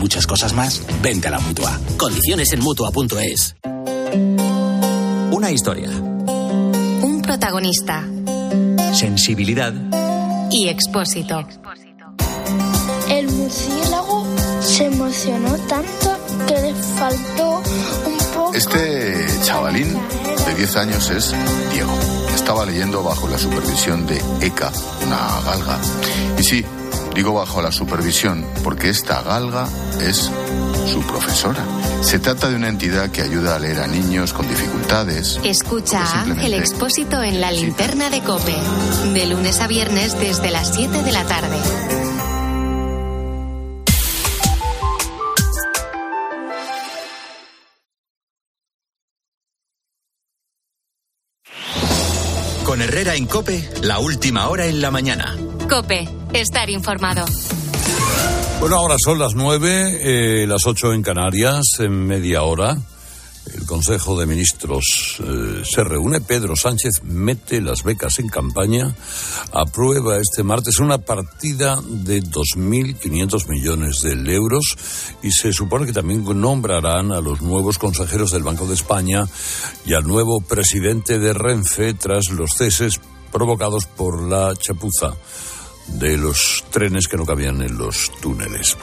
muchas cosas más, vente a la Mutua. Condiciones en Mutua.es. Una historia. Un protagonista. Sensibilidad. Y expósito. El murciélago se emocionó tanto que le faltó un poco... Este chavalín de 10 años es Diego. Estaba leyendo bajo la supervisión de Eka, una galga. Y sí, digo bajo la supervisión porque esta galga es su profesora. Se trata de una entidad que ayuda a leer a niños con dificultades. Escucha a Ángel Expósito en la linterna de Cope. De lunes a viernes desde las 7 de la tarde. Con Herrera en Cope, la última hora en la mañana. Cope, estar informado. Bueno, ahora son las nueve, eh, las ocho en Canarias, en media hora. El Consejo de Ministros eh, se reúne. Pedro Sánchez mete las becas en campaña. Aprueba este martes una partida de 2.500 millones de euros y se supone que también nombrarán a los nuevos consejeros del Banco de España y al nuevo presidente de Renfe tras los ceses provocados por la chapuza de los trenes que no cabían en los túneles.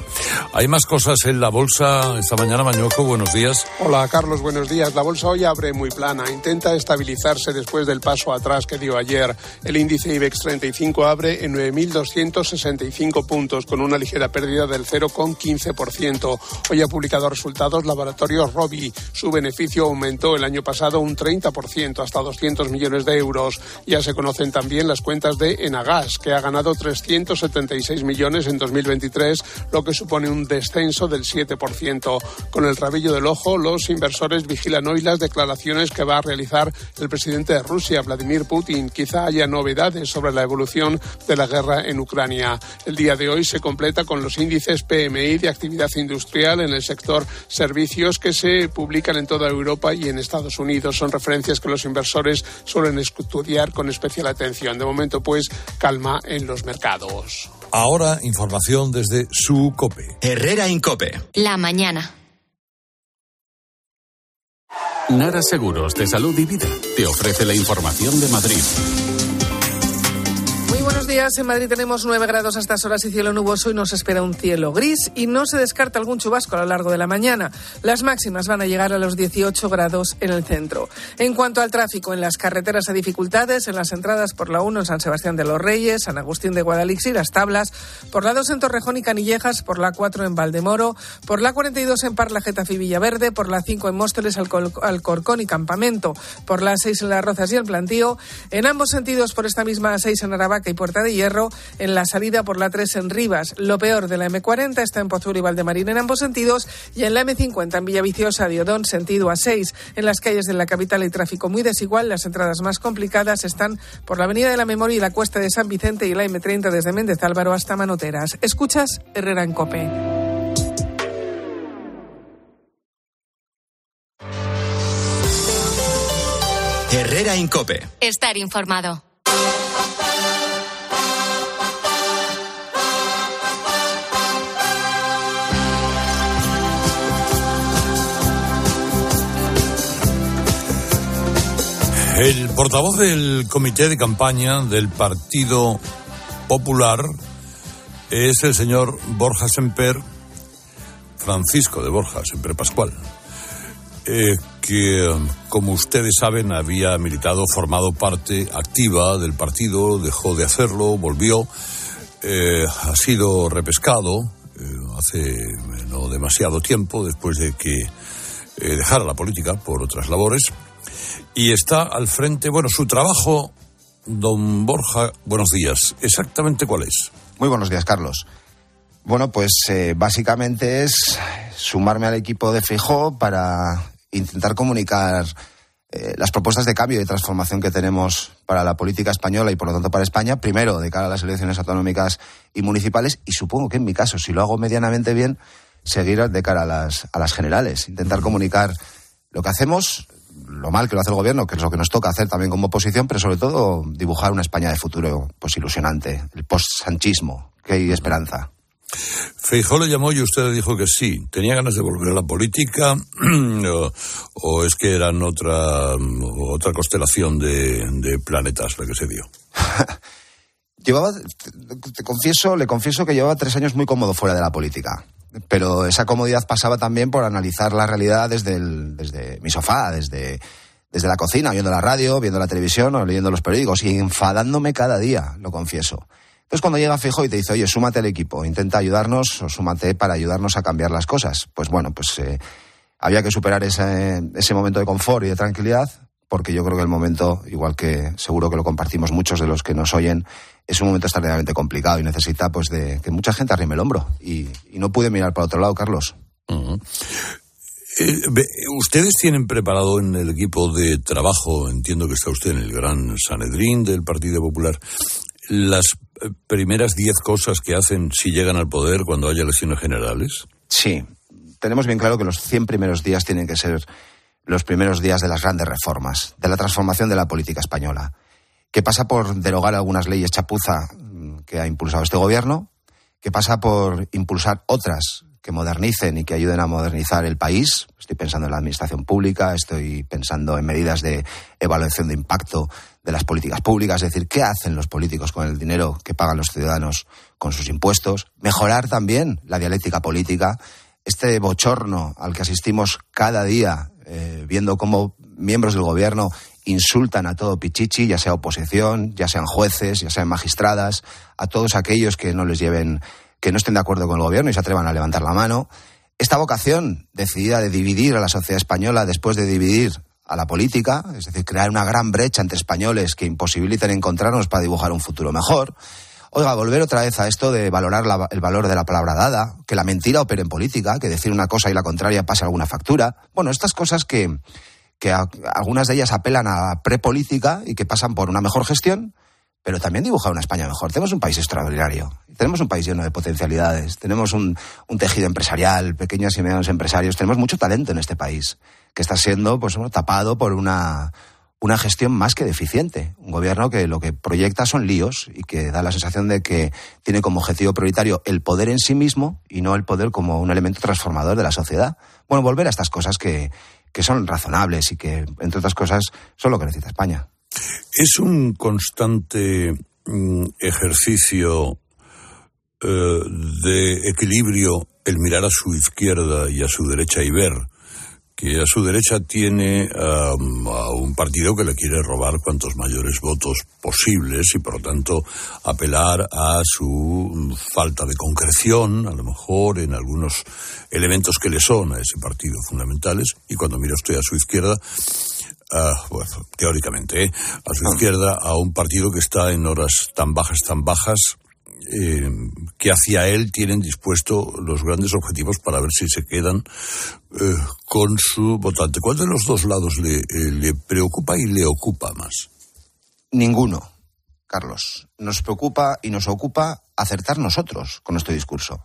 Hay más cosas en la bolsa esta mañana, Mañoco, buenos días. Hola, Carlos, buenos días. La bolsa hoy abre muy plana, intenta estabilizarse después del paso atrás que dio ayer. El índice IBEX 35 abre en 9.265 puntos, con una ligera pérdida del 0,15%. Hoy ha publicado resultados Laboratorios Robi. Su beneficio aumentó el año pasado un 30%, hasta 200 millones de euros. Ya se conocen también las cuentas de Enagas, que ha ganado 3 376 millones en 2023, lo que supone un descenso del 7%. Con el rabillo del ojo, los inversores vigilan hoy las declaraciones que va a realizar el presidente de Rusia, Vladimir Putin. Quizá haya novedades sobre la evolución de la guerra en Ucrania. El día de hoy se completa con los índices PMI de actividad industrial en el sector servicios que se publican en toda Europa y en Estados Unidos. Son referencias que los inversores suelen estudiar con especial atención. De momento, pues, calma en los mercados. Ahora información desde su COPE. Herrera Incope. La mañana. Nara Seguros de Salud y Vida te ofrece la información de Madrid. Días. En Madrid tenemos 9 grados a estas horas y cielo nuboso y nos espera un cielo gris y no se descarta algún chubasco a lo largo de la mañana. Las máximas van a llegar a los 18 grados en el centro. En cuanto al tráfico, en las carreteras hay dificultades, en las entradas por la 1 en San Sebastián de los Reyes, San Agustín de Guadalix y Las Tablas, por la 2 en Torrejón y Canillejas, por la 4 en Valdemoro, por la 42 en Parla, Getafe y Villaverde, por la 5 en Móstoles, Alcor Alcorcón y Campamento, por la 6 en Las Rozas y el Plantío, en ambos sentidos por esta misma 6 en Aravaca y Puerta de Hierro, en la salida por la 3 en Rivas. Lo peor de la M40 está en Pozuelo y Valdemarín en ambos sentidos y en la M50 en Villaviciosa de Odón, sentido A6. En las calles de la capital hay tráfico muy desigual. Las entradas más complicadas están por la Avenida de la Memoria y la Cuesta de San Vicente y la M30 desde Méndez Álvaro hasta Manoteras. Escuchas Herrera en Cope. Herrera Incope. Estar informado. El portavoz del comité de campaña del Partido Popular es el señor Borja Semper, Francisco de Borja Semper Pascual, eh, que, como ustedes saben, había militado, formado parte activa del partido, dejó de hacerlo, volvió, eh, ha sido repescado eh, hace no demasiado tiempo, después de que dejara la política por otras labores y está al frente, bueno, su trabajo, don Borja, buenos días. ¿Exactamente cuál es? Muy buenos días, Carlos. Bueno, pues eh, básicamente es sumarme al equipo de Fijó para intentar comunicar eh, las propuestas de cambio y transformación que tenemos para la política española y por lo tanto para España, primero de cara a las elecciones autonómicas y municipales y supongo que en mi caso, si lo hago medianamente bien, seguir de cara a las, a las generales, intentar comunicar lo que hacemos, lo mal que lo hace el gobierno, que es lo que nos toca hacer también como oposición, pero sobre todo dibujar una España de futuro pues ilusionante, el post-sanchismo, que hay esperanza. Feijó le llamó y usted le dijo que sí. ¿Tenía ganas de volver a la política o, es que eran otra, otra constelación de, de planetas la que se dio? llevaba, te confieso, le confieso que llevaba tres años muy cómodo fuera de la política. Pero esa comodidad pasaba también por analizar la realidad desde, desde mi sofá, desde, desde la cocina, viendo la radio, viendo la televisión o leyendo los periódicos y enfadándome cada día, lo confieso. Entonces cuando llega Fijo y te dice, oye, súmate al equipo, intenta ayudarnos o súmate para ayudarnos a cambiar las cosas, pues bueno, pues eh, había que superar ese, ese momento de confort y de tranquilidad, porque yo creo que el momento, igual que seguro que lo compartimos muchos de los que nos oyen, es un momento extraordinariamente complicado y necesita pues de que mucha gente arrime el hombro. Y, no pude mirar para otro lado, Carlos. Eh, ustedes tienen preparado en el equipo de trabajo, entiendo que está usted en el gran Sanedrín del Partido Popular, las eh, primeras diez cosas que hacen si llegan al poder cuando haya elecciones generales? Sí, tenemos bien claro que los 100 primeros días tienen que ser los primeros días de las grandes reformas, de la transformación de la política española, que pasa por derogar algunas leyes chapuza mm, que ha impulsado este gobierno, que pasa por impulsar otras que modernicen y que ayuden a modernizar el país. Estoy pensando en la administración pública, estoy pensando en medidas de evaluación de impacto de las políticas públicas, es decir, qué hacen los políticos con el dinero que pagan los ciudadanos con sus impuestos. Mejorar también la dialéctica política. Este bochorno al que asistimos cada día, eh, viendo cómo miembros del gobierno insultan a todo Pichichi, ya sea oposición, ya sean jueces, ya sean magistradas, a todos aquellos que no les lleven que no estén de acuerdo con el gobierno y se atrevan a levantar la mano. Esta vocación decidida de dividir a la sociedad española después de dividir a la política, es decir, crear una gran brecha entre españoles que imposibiliten encontrarnos para dibujar un futuro mejor. Oiga, volver otra vez a esto de valorar el valor de la palabra dada, que la mentira opere en política, que decir una cosa y la contraria pase alguna factura. Bueno, estas cosas que, que algunas de ellas apelan a prepolítica y que pasan por una mejor gestión, pero también dibuja una España mejor. Tenemos un país extraordinario, tenemos un país lleno de potencialidades, tenemos un, tejido empresarial, pequeños y medianos empresarios, tenemos mucho talento en este país, que está siendo pues, tapado por una, una gestión más que deficiente. Un gobierno que lo que proyecta son líos y que da la sensación de que tiene como objetivo prioritario el poder en sí mismo y no el poder como un elemento transformador de la sociedad. Bueno, volver a estas cosas que, que son razonables y que, entre otras cosas, son lo que necesita España. Es un constante mm, ejercicio eh, de equilibrio el mirar a su izquierda y a su derecha y ver que a su derecha tiene a un partido que le quiere robar cuantos mayores votos posibles y por lo tanto apelar a su falta de concreción, a lo mejor en algunos elementos que le son a ese partido fundamentales. Y cuando mira usted a su izquierda, teóricamente, ¿eh? a su izquierda, a un partido que está en horas tan bajas, tan bajas, eh, que hacia él tienen dispuesto los grandes objetivos para ver si se quedan eh, con su votante. ¿Cuál de los dos lados le, le preocupa y le ocupa más? Ninguno, Carlos. Nos preocupa y nos ocupa acertar nosotros con nuestro discurso.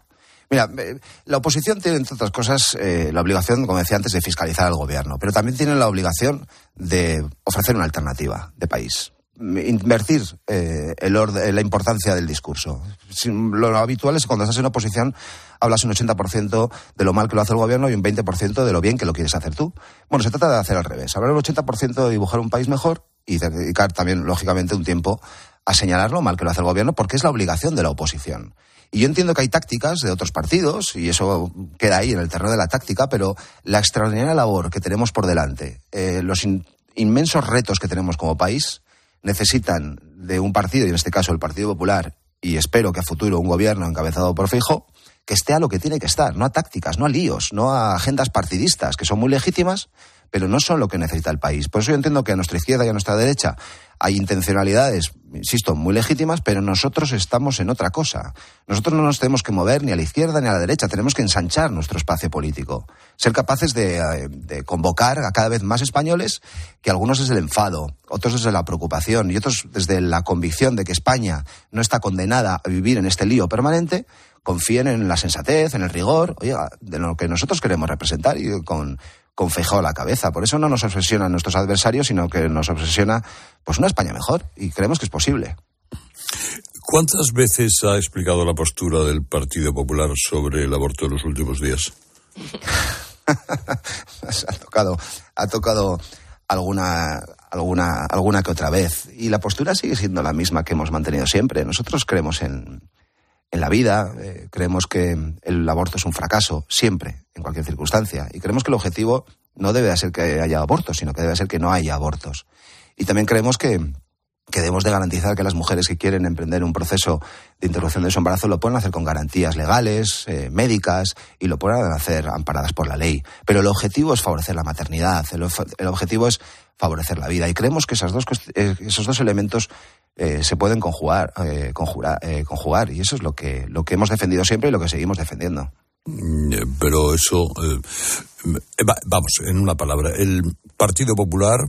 Mira, eh, la oposición tiene, entre otras cosas, eh, la obligación, como decía antes, de fiscalizar al gobierno, pero también tiene la obligación de ofrecer una alternativa de país. Invertir eh, el la importancia del discurso. Lo habitual es que cuando estás en oposición hablas un 80% de lo mal que lo hace el gobierno y un 20% de lo bien que lo quieres hacer tú. Bueno, se trata de hacer al revés. Hablar un 80% de dibujar un país mejor y dedicar también, lógicamente, un tiempo a señalar lo mal que lo hace el gobierno porque es la obligación de la oposición. Y yo entiendo que hay tácticas de otros partidos, y eso queda ahí en el terreno de la táctica, pero la extraordinaria labor que tenemos por delante, eh, los inmensos retos que tenemos como país, necesitan de un partido, y en este caso el Partido Popular, y espero que a futuro un gobierno encabezado por Fijo, que esté a lo que tiene que estar, no a tácticas, no a líos, no a agendas partidistas, que son muy legítimas, pero no son lo que necesita el país. Por eso yo entiendo que a nuestra izquierda y a nuestra derecha hay intencionalidades, insisto, muy legítimas, pero nosotros estamos en otra cosa. Nosotros no nos tenemos que mover ni a la izquierda ni a la derecha, tenemos que ensanchar nuestro espacio político, ser capaces de, eh, convocar a cada vez más españoles, que algunos desde el enfado, otros desde la preocupación y otros desde la convicción de que España no está condenada a vivir en este lío permanente, confíen en la sensatez, en el rigor, oye, de lo que nosotros queremos representar y con con a la cabeza. Por eso no nos obsesionan nuestros adversarios, sino que nos obsesiona pues una España mejor y creemos que es posible. ¿Cuántas veces ha explicado la postura del Partido Popular sobre el aborto en los últimos días? ha tocado, ha tocado alguna, alguna, alguna que otra vez. Y la postura sigue siendo la misma que hemos mantenido siempre. Nosotros creemos en, en la vida, eh, creemos que el aborto es un fracaso, siempre, en cualquier circunstancia. Y creemos que el objetivo no debe ser que haya abortos, sino que debe ser que no haya abortos. Y también creemos que, que debemos de garantizar que las mujeres que quieren emprender un proceso de interrupción de su embarazo lo puedan hacer con garantías legales, eh, médicas, y lo puedan hacer amparadas por la ley. Pero el objetivo es favorecer la maternidad, el, objetivo es favorecer la vida. Y creemos que esas dos, eh, esos dos elementos eh, se pueden conjugar, conjurar, conjugar, y eso es lo que, lo que hemos defendido siempre y lo que seguimos defendiendo. Mm, pero eso, vamos, en una palabra, el Partido Popular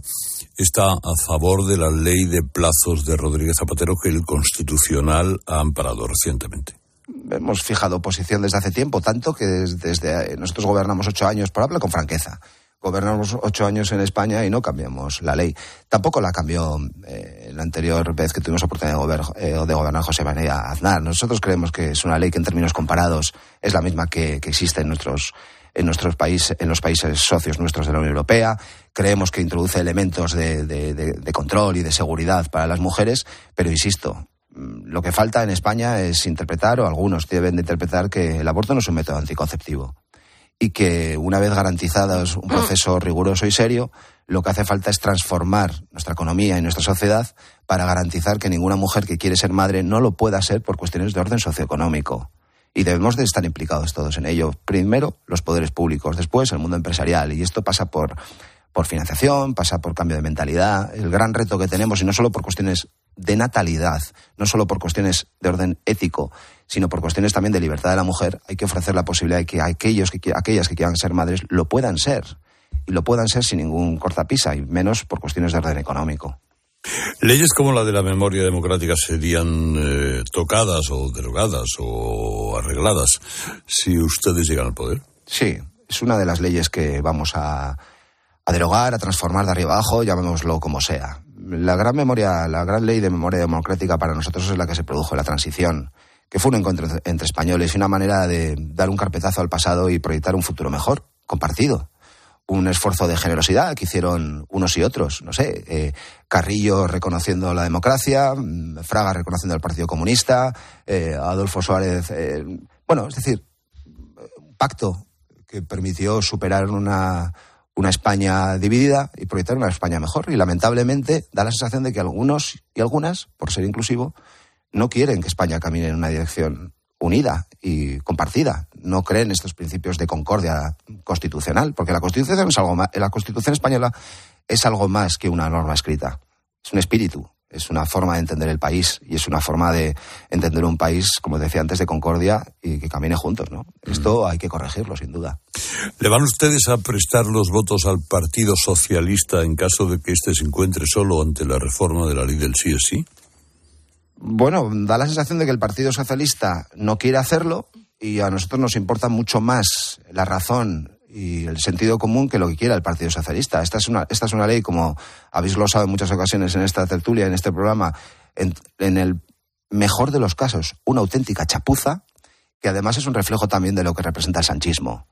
está a favor de la ley de plazos de Rodríguez Zapatero que el Constitucional ha amparado recientemente. Hemos fijado posición desde hace tiempo, tanto que desde, nosotros gobernamos ocho años, por hablar con franqueza, gobernamos ocho años en España y no cambiamos la ley. Tampoco la cambió eh, la anterior vez que tuvimos oportunidad de, eh, de, gobernar José María Aznar. Nosotros creemos que es una ley que en términos comparados es la misma que, que existe en nuestros en nuestros países, en los países socios nuestros de la Unión Europea. Creemos que introduce elementos de, de, control y de seguridad para las mujeres, pero insisto, mm, lo que falta en España es interpretar, o algunos deben de interpretar, que el aborto no es un método anticonceptivo y que una vez garantizado un proceso riguroso y serio, lo que hace falta es transformar nuestra economía y nuestra sociedad para garantizar que ninguna mujer que quiere ser madre no lo pueda ser por cuestiones de orden socioeconómico y debemos de estar implicados todos en ello. Primero, los poderes públicos, después el mundo empresarial. Y esto pasa por, por financiación, pasa por cambio de mentalidad. El gran reto que tenemos, y no solo por cuestiones de natalidad, no solo por cuestiones de orden ético, sino por cuestiones también de libertad de la mujer, hay que ofrecer la posibilidad de que aquellos que aquellas que quieran ser madres lo puedan ser. Y lo puedan ser sin ningún cortapisa, y menos por cuestiones de orden económico. Leyes como la de la memoria democrática serían eh, tocadas o derogadas o arregladas si ustedes llegan al poder. Sí, es una de las leyes que vamos a, derogar, a transformar de arriba abajo, llamémoslo como sea. La gran memoria, la gran ley de memoria democrática para nosotros es la que se produjo en la transición, que fue un encuentro entre españoles y una manera de dar un carpetazo al pasado y proyectar un futuro mejor, compartido un esfuerzo de generosidad que hicieron unos y otros. No sé, eh, Carrillo reconociendo la democracia, mm, Fraga reconociendo el Partido Comunista, eh, Adolfo Suárez. Eh, bueno, es decir, un pacto que permitió superar una, una España dividida y proyectar una España mejor. Y lamentablemente da la sensación de que algunos y algunas, por ser inclusivo, no quieren que España camine en una dirección unida y compartida. No creen estos principios de concordia constitucional, porque la Constitución es algo más, la Constitución española es algo más que una norma escrita. Es un espíritu, es una forma de entender el país y es una forma de entender un país, como decía antes, de concordia y que camine juntos, ¿no? Esto hay que corregirlo, sin duda. ¿Le van ustedes a prestar los votos al Partido Socialista en caso de que éste se encuentre solo ante la reforma de la ley del sí es sí? Bueno, da la sensación de que el Partido Socialista no quiere hacerlo y a nosotros nos importa mucho más la razón y el sentido común que lo que quiera el Partido Socialista. Esta es una, esta es una ley, como habéis glosado en muchas ocasiones en esta tertulia, en este programa, en, el mejor de los casos, una auténtica chapuza, que además es un reflejo también de lo que representa el sanchismo.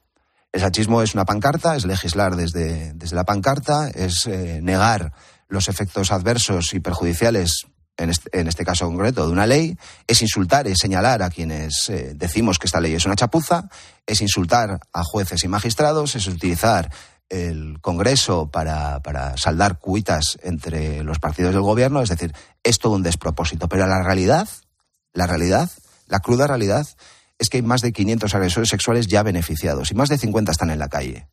El sanchismo es una pancarta, es legislar desde, desde la pancarta, es eh, negar los efectos adversos y perjudiciales en este, caso concreto, de una ley, es insultar, es señalar a quienes eh, decimos que esta ley es una chapuza, es insultar a jueces y magistrados, es utilizar el Congreso para, para saldar cuitas entre los partidos del gobierno, es decir, es todo un despropósito. Pero la realidad, la realidad, la cruda realidad, es que hay más de 500 agresores sexuales ya beneficiados y más de 50 están en la calle.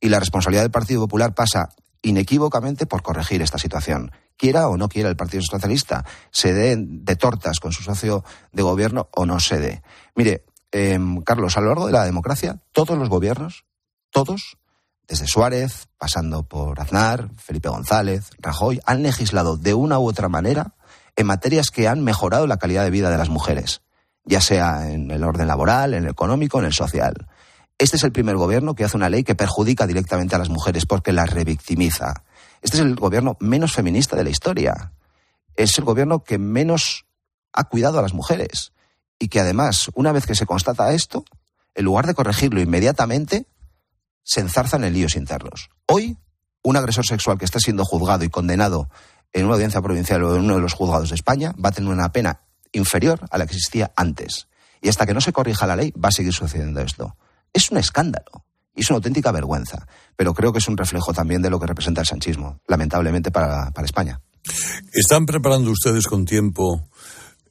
Y la responsabilidad del Partido Popular pasa inequívocamente por corregir esta situación quiera o no quiera el Partido Socialista, se dé de tortas con su socio de gobierno o no se dé. Mire, em, Carlos, a lo largo de la democracia, todos los gobiernos, todos, desde Suárez, pasando por Aznar, Felipe González, Rajoy, han legislado de una u otra manera en materias que han mejorado la calidad de vida de las mujeres, ya sea en el orden laboral, en el económico, en el social. Este es el primer gobierno que hace una ley que perjudica directamente a las mujeres porque las revictimiza. Este es el gobierno menos feminista de la historia. Es el gobierno que menos ha cuidado a las mujeres y que además, una vez que se constata esto, en lugar de corregirlo inmediatamente, se enzarzan en líos internos. Hoy, un agresor sexual que está siendo juzgado y condenado en una audiencia provincial o en uno de los juzgados de España va a tener una pena inferior a la que existía antes. Y hasta que no se corrija la ley va a seguir sucediendo esto. Es un escándalo y es una auténtica vergüenza, pero creo que es un reflejo también de lo que representa el sanchismo, lamentablemente para, para España. ¿Están preparando ustedes con tiempo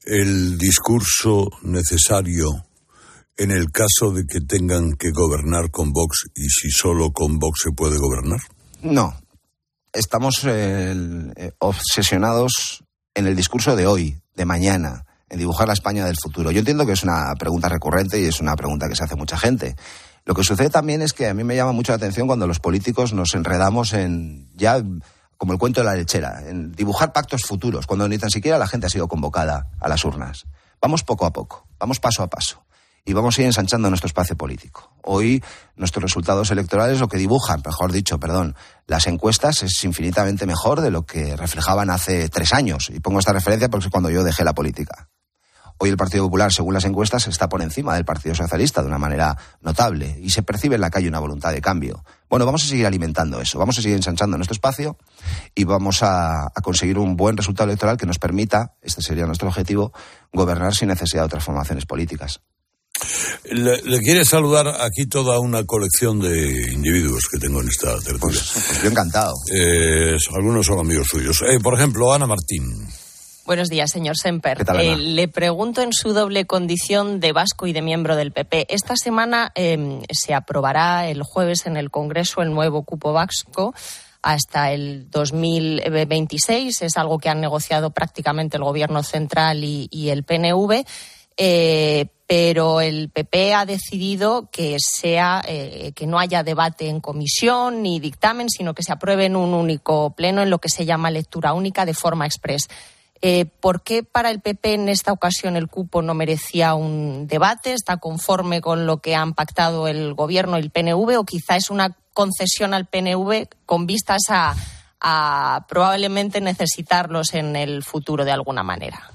el discurso necesario en el caso de que tengan que gobernar con Vox y si solo con Vox se puede gobernar? No. Estamos eh, obsesionados en el discurso de hoy, de mañana, en dibujar la España del futuro. Yo entiendo que es una pregunta recurrente y es una pregunta que se hace mucha gente. Lo que sucede también es que a mí me llama mucho la atención cuando los políticos nos enredamos en ya como el cuento de la lechera, en dibujar pactos futuros, cuando ni tan siquiera la gente ha sido convocada a las urnas. Vamos poco a poco, vamos paso a paso y vamos a ir ensanchando nuestro espacio político. Hoy nuestros resultados electorales lo que dibujan, mejor dicho, perdón, las encuestas es infinitamente mejor de lo que reflejaban hace tres años. Y pongo esta referencia porque es cuando yo dejé la política. Hoy el Partido Popular, según las encuestas, está por encima del Partido Socialista de una manera notable y se percibe en la calle una voluntad de cambio. Bueno, vamos a seguir alimentando eso, vamos a seguir ensanchando nuestro espacio y vamos a, conseguir un buen resultado electoral que nos permita, este sería nuestro objetivo, gobernar sin necesidad de transformaciones políticas. Le, quiere saludar aquí toda una colección de individuos que tengo en esta tertulia. Pues, pues yo encantado. Eh, algunos son amigos suyos. Eh, por ejemplo, Ana Martín. Buenos días, señor Semper. Eh, le pregunto en su doble condición de vasco y de miembro del PP. Esta semana em, se aprobará el jueves en el Congreso el nuevo cupo vasco hasta el 2026. Es algo que han negociado prácticamente el Gobierno central y, el PNV. Eh, pero el PP ha decidido que sea eh, que no haya debate en comisión ni dictamen, sino que se apruebe en un único pleno en lo que se llama lectura única de forma express. Eh, ¿Por qué para el PP en esta ocasión el cupo no merecía un debate? ¿Está conforme con lo que han pactado el Gobierno y el PNV? ¿O quizá es una concesión al PNV con vistas a, probablemente necesitarlos en el futuro de alguna manera?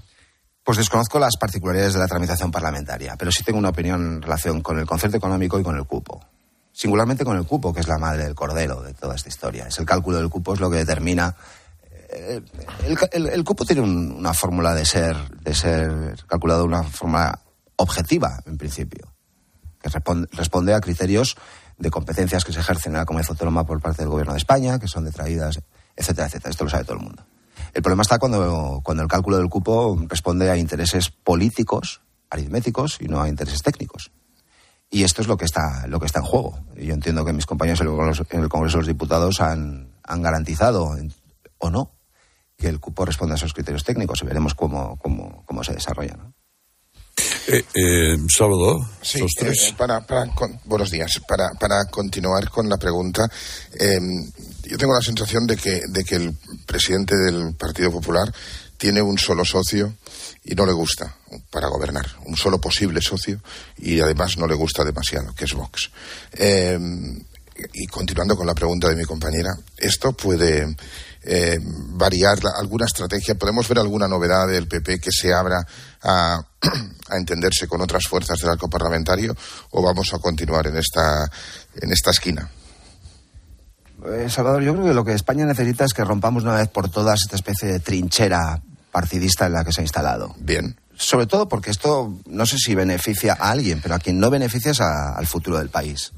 Pues desconozco las particularidades de la tramitación parlamentaria, pero sí tengo una opinión en relación con el concepto económico y con el cupo. Singularmente con el cupo, que es la madre del cordero de toda esta historia. Es el cálculo del cupo es lo que determina el, cupo tiene una fórmula de ser, de ser calculado de una forma objetiva, en principio, que responde, a criterios de competencias que se ejercen en la comunidad autónoma por parte del Gobierno de España, que son detraídas, etcétera, etcétera. Esto lo sabe todo el mundo. El problema está cuando, cuando el cálculo del cupo responde a intereses políticos, aritméticos, y no a intereses técnicos. Y esto es lo que está, lo que está en juego. Y yo entiendo que mis compañeros en el Congreso de los Diputados han, han garantizado, o no, que el cupo responda a esos criterios técnicos y veremos cómo, cómo, cómo se desarrolla. ¿no? Eh, eh, sí, eh, para, para buenos días. Para, para continuar con la pregunta, em, yo tengo la sensación de que, de que el presidente del Partido Popular tiene un solo socio y no le gusta para gobernar, un solo posible socio y además no le gusta demasiado, que es Vox. Em, y continuando con la pregunta de mi compañera, esto puede eh, variar alguna estrategia? ¿Podemos ver alguna novedad del PP que se abra a, entenderse con otras fuerzas del arco parlamentario o vamos a continuar en esta, en esta esquina? Eh, Salvador, yo creo que lo que España necesita es que rompamos una vez por todas esta especie de trinchera partidista en la que se ha instalado. Bien. Sobre todo porque esto no sé si beneficia a alguien, pero a quien no beneficia es al futuro del país.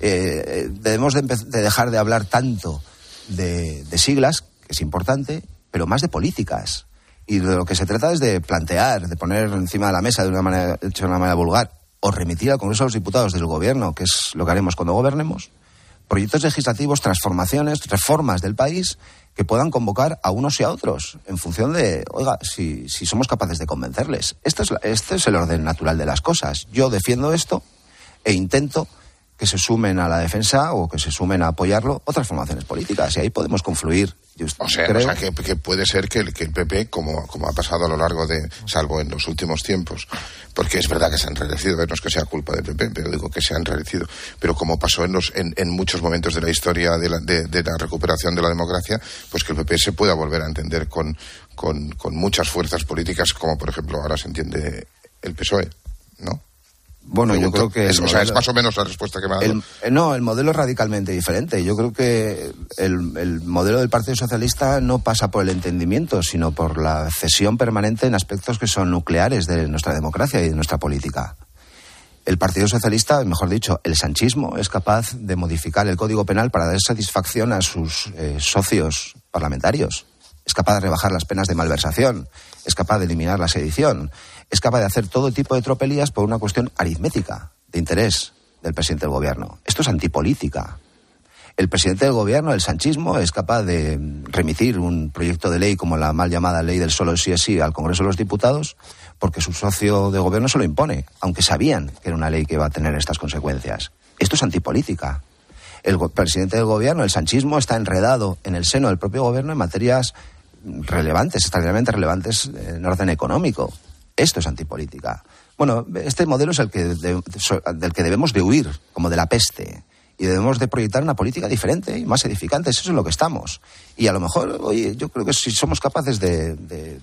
Eh, debemos de, de, dejar de hablar tanto de, siglas, que es importante, pero más de políticas. Y de lo que se trata es de plantear, de poner encima de la mesa de una manera, de una manera vulgar, o remitir al Congreso de los Diputados del Gobierno, que es lo que haremos cuando gobernemos, proyectos legislativos, transformaciones, reformas del país que puedan convocar a unos y a otros en función de, oiga, si, si somos capaces de convencerles. Este es, este es el orden natural de las cosas. Yo defiendo esto e intento que se sumen a la defensa o que se sumen a apoyarlo otras formaciones políticas y ahí podemos confluir. o sea, que, puede ser que el, que el PP, como, como ha pasado a lo largo de, salvo en los últimos tiempos, porque es verdad que se han enrarecido, no es que sea culpa del PP, pero digo que se han enrarecido, pero como pasó en, los, en, en muchos momentos de la historia de la, de, de la recuperación de la democracia, pues que el PP se pueda volver a entender con, con, con muchas fuerzas políticas, como por ejemplo ahora se entiende el PSOE, ¿no? Bueno, yo creo que... Es, o sea, es más o menos la respuesta que me ha dado. Eh, no, el modelo es radicalmente diferente. Yo creo que el, el, modelo del Partido Socialista no pasa por el entendimiento, sino por la cesión permanente en aspectos que son nucleares de nuestra democracia y de nuestra política. El Partido Socialista, mejor dicho, el sanchismo, es capaz de modificar el Código Penal para dar satisfacción a sus eh, socios parlamentarios. Es capaz de rebajar las penas de malversación. Es capaz de eliminar la sedición es capaz de hacer todo tipo de tropelías por una cuestión aritmética, de interés del presidente del gobierno. Esto es antipolítica. El presidente del gobierno, el sanchismo, es capaz de remitir un proyecto de ley como la mal llamada ley del solo sí es sí al Congreso de los Diputados porque su socio de gobierno se lo impone, aunque sabían que era una ley que iba a tener estas consecuencias. Esto es antipolítica. El presidente del gobierno, el sanchismo, está enredado en el seno del propio gobierno en materias relevantes, extraordinariamente relevantes en orden económico. Esto es antipolítica. Bueno, este modelo es el que del que debemos de huir, como de la peste. Y debemos de proyectar una política diferente y más edificante. Eso es en lo que estamos. Y a lo mejor, oye, yo creo que si somos capaces de, de,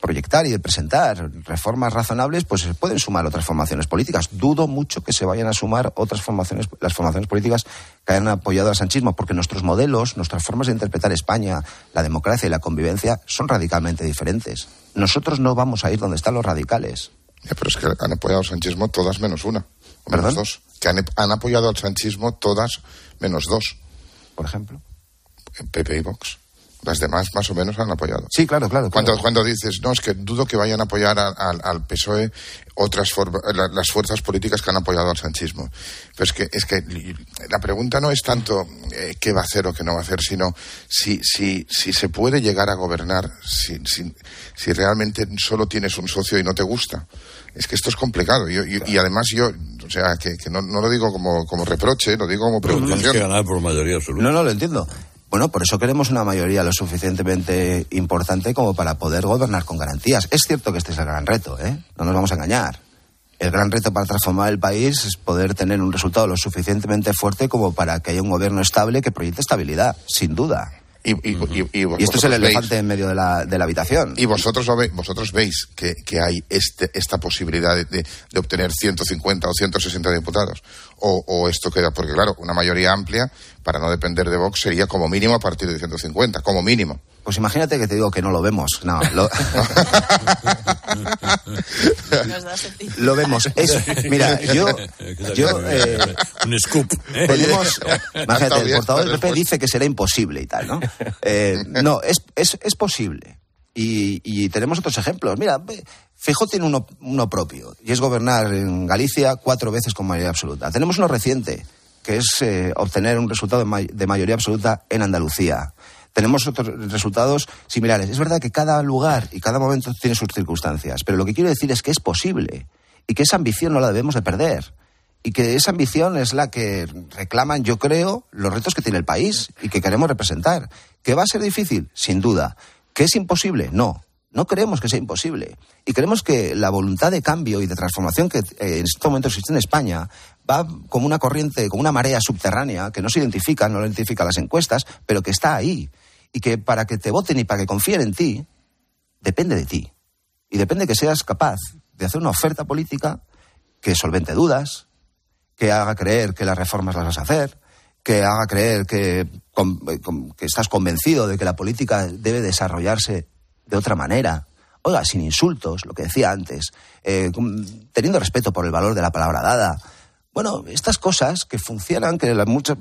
proyectar y de presentar reformas razonables, pues se pueden sumar otras formaciones políticas. Dudo mucho que se vayan a sumar otras formaciones, las formaciones políticas que hayan apoyado al sanchismo, porque nuestros modelos, nuestras formas de interpretar España, la democracia y la convivencia son radicalmente diferentes. Nosotros no vamos a ir donde están los radicales. pero es que han apoyado al sanchismo todas menos una. O menos dos. Que han, apoyado al sanchismo todas menos dos. Por ejemplo. Pepe y Vox. Las demás más o menos han apoyado. Sí, claro, claro. Cuando, cuando dices, no, es que dudo que vayan a apoyar al PSOE otras las fuerzas políticas que han apoyado al sanchismo. Pero es que, es que la pregunta no es tanto eh, qué va a hacer o qué no va a hacer, sino si, si, si se puede llegar a gobernar si, si, si realmente solo tienes un socio y no te gusta. Es que esto es complicado. Y, además yo, o sea, que, no, no, lo digo como, como reproche, lo digo como preocupación. que ganar por mayoría absoluta. No, no, lo entiendo. Bueno, por eso queremos una mayoría lo suficientemente importante como para poder gobernar con garantías. Es cierto que este es el gran reto, ¿eh? No nos vamos a engañar. El gran reto para transformar el país es poder tener un resultado lo suficientemente fuerte como para que haya un gobierno estable que proyecte estabilidad, sin duda. Y, y, esto es el elefante en medio de la, de la habitación. Y vosotros, vosotros veis que, que hay este, esta posibilidad de, de, obtener 150 o 160 diputados. O, o, esto queda, porque claro, una mayoría amplia, para no depender de Vox, sería como mínimo a partir de 150, como mínimo. Pues imagínate que te digo que no lo vemos. No, lo, lo vemos. mira, yo. yo eh, un scoop. ¿eh? Tenemos. Imagínate, el portador del PP dice que será imposible y tal, ¿no? Eh, no, es, es, es posible. Y, y, tenemos otros ejemplos. Mira, Fijó tiene uno, propio, y es gobernar en Galicia cuatro veces con mayoría absoluta. Tenemos uno reciente, que es eh, obtener un resultado de mayoría absoluta en Andalucía tenemos otros resultados similares. Es verdad que cada lugar y cada momento tiene sus circunstancias, pero lo que quiero decir es que es posible y que esa ambición no la debemos de perder. Y que esa ambición es la que reclaman, yo creo, los retos que tiene el país y que queremos representar. ¿Que va a ser difícil? Sin duda. ¿Que es imposible? No. No creemos que sea imposible. Y creemos que la voluntad de cambio y de transformación que eh, en este momento existe en España va como una corriente, como una marea subterránea que no se identifica, no lo identifica las encuestas, pero que está ahí. Y que para que te voten y para que confíen en ti, depende de ti. Y depende que seas capaz de hacer una oferta política que solvente dudas, que haga creer que las reformas las vas a hacer, que haga creer que, que estás convencido de que la política debe desarrollarse de otra manera. Oiga, sin insultos, lo que decía antes, eh, teniendo respeto por el valor de la palabra dada. Bueno, estas cosas que funcionan, que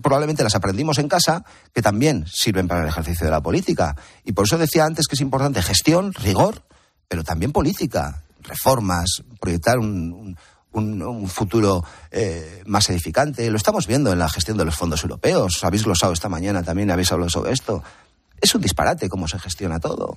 probablemente las aprendimos en casa, que también sirven para el ejercicio de la política. Y por eso decía antes que es importante gestión, rigor, pero también política, reformas, proyectar un, futuro eh, más edificante. Lo estamos viendo en la gestión de los fondos europeos. Habéis glosado esta mañana también, habéis hablado sobre esto. Es un disparate cómo se gestiona todo.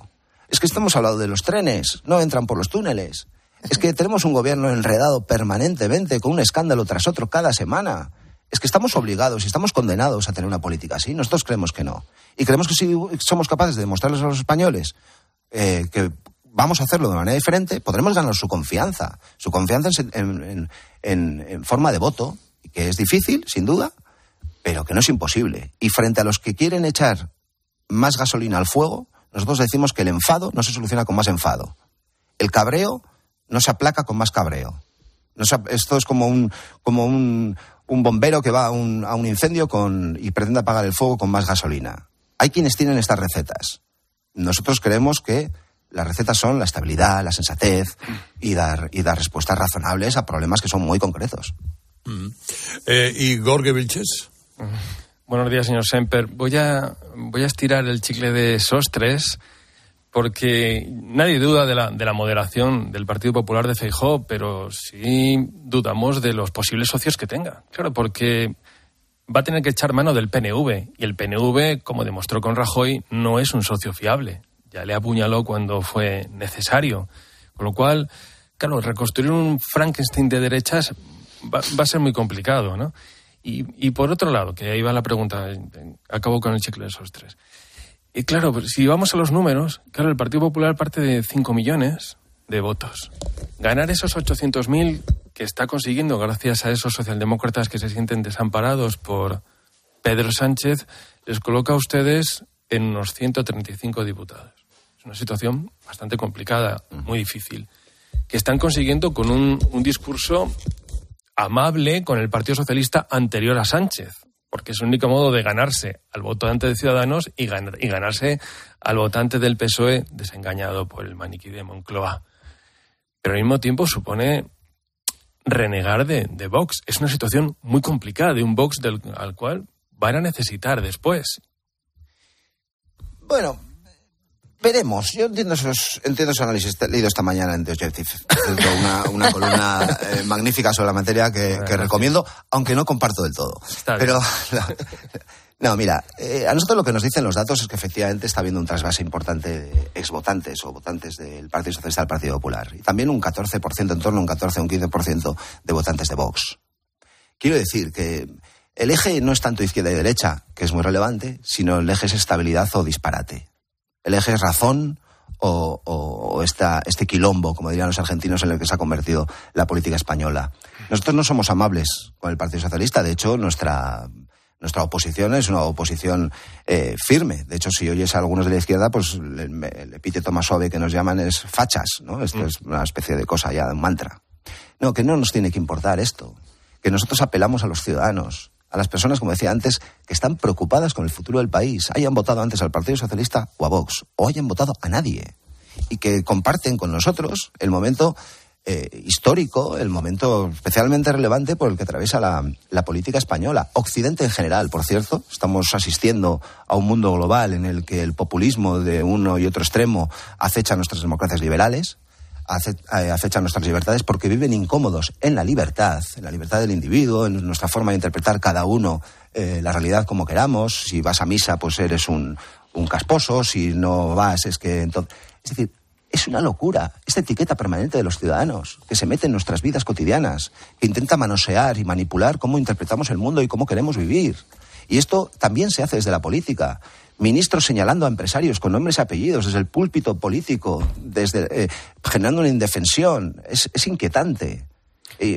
Es que estamos hablando de los trenes, no entran por los túneles. Es que tenemos un gobierno enredado permanentemente con un escándalo tras otro cada semana. Es que estamos obligados y estamos condenados a tener una política así. Nosotros creemos que no. Y creemos que si somos capaces de demostrarles a los españoles eh, que vamos a hacerlo de manera diferente, podremos ganar su confianza. Su confianza en, en forma de voto, que es difícil, sin duda, pero que no es imposible. Y frente a los que quieren echar más gasolina al fuego, Nosotros decimos que el enfado no se soluciona con más enfado. El cabreo no se aplaca con más cabreo. esto es como un, como un, bombero que va a un, a un incendio con, y pretende apagar el fuego con más gasolina. Hay quienes tienen estas recetas. Nosotros creemos que las recetas son la estabilidad, la sensatez y dar, y dar respuestas razonables a problemas que son muy concretos. Mm. Eh, ¿Y Gorge Vilches? Buenos días, señor Semper. Voy a, voy a estirar el chicle de Sostres porque nadie duda de la, de la moderación del Partido Popular de Feijó, pero sí dudamos de los posibles socios que tenga. Claro, porque va a tener que echar mano del PNV y el PNV, como demostró con Rajoy, no es un socio fiable. Ya le apuñaló cuando fue necesario. Con lo cual, claro, reconstruir un Frankenstein de derechas va, va a ser muy complicado, ¿no? Y, por otro lado, que ahí va la pregunta, acabo con el chicle de esos tres. Y claro, pues, si vamos a los números, claro, el Partido Popular parte de 5 millones de votos. Ganar esos 800.000 que está consiguiendo gracias a esos socialdemócratas que se sienten desamparados por Pedro Sánchez, les coloca a ustedes en unos 135 diputados. Es una situación bastante complicada, muy difícil, que están consiguiendo con un, un discurso amable con el Partido Socialista anterior a Sánchez, porque es el único modo de ganarse al votante de Ciudadanos y, ganarse al votante del PSOE desengañado por el maniquí de Moncloa. Pero al mismo tiempo supone renegar de, Vox. Es una situación muy complicada de un Vox al cual van a necesitar después. Bueno, Veremos. Yo entiendo esos, entiendo esos análisis. He leído esta mañana en The Objective. Una, una columna eh, magnífica sobre la materia que, recomiendo, aunque no comparto del todo. Pero, no, mira, eh, a nosotros lo que nos dicen los datos es que efectivamente está habiendo un trasvase importante de exvotantes o votantes del Partido Socialista al Partido Popular. Y también un 14%, en torno a un 14 o un 15% de votantes de Vox. Quiero decir que el eje no es tanto izquierda y derecha, que es muy relevante, sino el eje es estabilidad o disparate el eje es razón o, este quilombo, como dirían los argentinos, en el que se ha convertido la política española. Nosotros no somos amables con el Partido Socialista, de hecho, nuestra, nuestra oposición es una oposición eh, firme. De hecho, si oyes a algunos de la izquierda, pues el, epíteto más suave que nos llaman es fachas, ¿no? Esto mm. es una especie de cosa ya, un mantra. No, que no nos tiene que importar esto. Que nosotros apelamos a los ciudadanos a las personas, como decía antes, que están preocupadas con el futuro del país, hayan votado antes al Partido Socialista o a Vox, o hayan votado a nadie, y que comparten con nosotros el momento eh, histórico, el momento especialmente relevante por el que atraviesa la, la, política española. Occidente en general, por cierto, estamos asistiendo a un mundo global en el que el populismo de uno y otro extremo acecha nuestras democracias liberales. Eh, acechan nuestras libertades porque viven incómodos en la libertad, en la libertad del individuo, en nuestra forma de interpretar cada uno eh, la realidad como queramos. Si vas a misa, pues eres un, un casposo, si no vas, es que entonces. Es decir, es una locura esta etiqueta permanente de los ciudadanos, que se mete en nuestras vidas cotidianas, que intenta manosear y manipular cómo interpretamos el mundo y cómo queremos vivir. Y esto también se hace desde la política ministros señalando a empresarios con nombres y apellidos desde el púlpito político, desde, eh, generando una indefensión. Es, inquietante.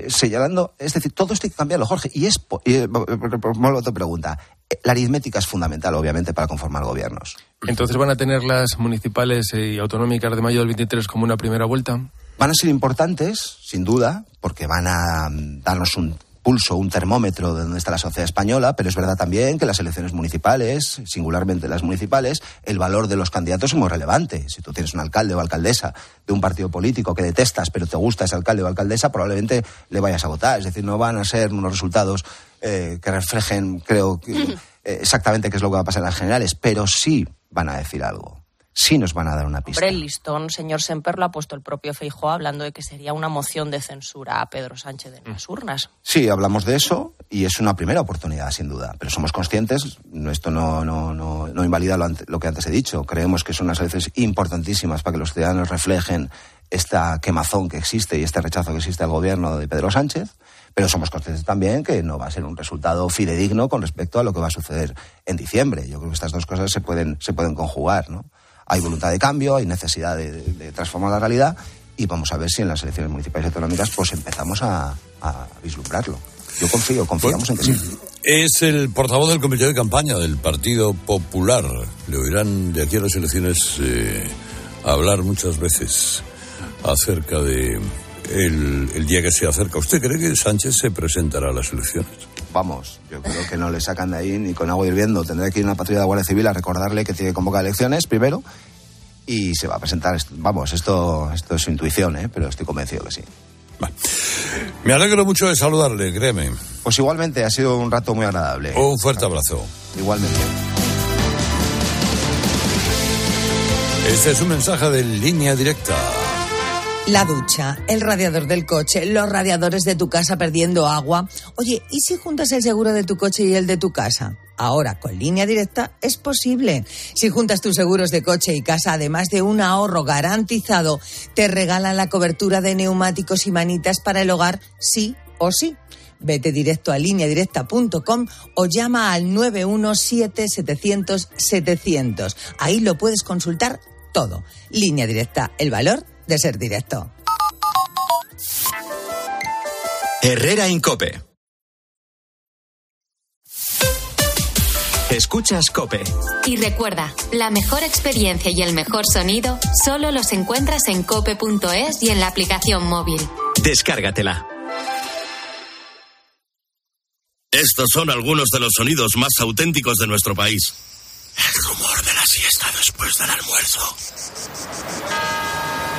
señalando, es decir, todo esto hay que cambiarlo, Jorge. Y es, y, eh, otra pregunta. La aritmética es fundamental, obviamente, para conformar gobiernos. Entonces, ¿van a tener las municipales y autonómicas de mayo del 23 como una primera vuelta? Van a ser importantes, sin duda, porque van a mm, darnos un pulso, un termómetro de dónde está la sociedad española, pero es verdad también que las elecciones municipales, singularmente las municipales, el valor de los candidatos es muy relevante. Si tú tienes un alcalde o alcaldesa de un partido político que detestas, pero te gusta ese alcalde o alcaldesa, probablemente le vayas a votar. Es decir, no van a ser unos resultados eh, que reflejen, creo, eh, exactamente qué es lo que va a pasar en las generales, pero sí van a decir algo sí nos van a dar una pista. Sobre el listón, señor Semper, lo ha puesto el propio Feijó hablando de que sería una moción de censura a Pedro Sánchez en las urnas. Sí, hablamos de eso y es una primera oportunidad, sin duda. Pero somos conscientes, esto no, no, no, no invalida lo, que antes he dicho. Creemos que son unas elecciones importantísimas para que los ciudadanos reflejen esta quemazón que existe y este rechazo que existe al gobierno de Pedro Sánchez pero somos conscientes también que no va a ser un resultado fidedigno con respecto a lo que va a suceder en diciembre. Yo creo que estas dos cosas se pueden, se pueden conjugar, ¿no? Hay voluntad de cambio, hay necesidad de, transformar la realidad y vamos a ver si en las elecciones municipales y autonómicas pues empezamos a, vislumbrarlo. Yo confío, confiamos en que sí. es el portavoz del comité de campaña del Partido Popular. Le oirán de aquí a las elecciones eh, hablar muchas veces acerca de el, día que se acerca. ¿Usted cree que Sánchez se presentará a las elecciones? Vamos, yo creo que no le sacan de ahí ni con agua hirviendo. Tendrá que ir una patrulla de Guardia Civil a recordarle que tiene que convocar elecciones primero y se va a presentar. Vamos, esto, esto es su intuición, ¿eh? pero estoy convencido que sí. Me alegro mucho de saludarle, créeme. Pues igualmente, ha sido un rato muy agradable. Un fuerte abrazo. Igualmente. Este es un mensaje de línea directa. La ducha, el radiador del coche, los radiadores de tu casa perdiendo agua. Oye, ¿y si juntas el seguro de tu coche y el de tu casa? Ahora, con línea directa, es posible. Si juntas tus seguros de coche y casa, además de un ahorro garantizado, te regalan la cobertura de neumáticos y manitas para el hogar, sí o sí. Vete directo a lineadirecta.com o llama al 917-700-700. Ahí lo puedes consultar todo. Línea directa, el valor de ser directo. Herrera Incope. Escuchas Cope. Y recuerda, la mejor experiencia y el mejor sonido solo los encuentras en cope.es y en la aplicación móvil. Descárgatela. Estos son algunos de los sonidos más auténticos de nuestro país. El rumor de la siesta después del almuerzo.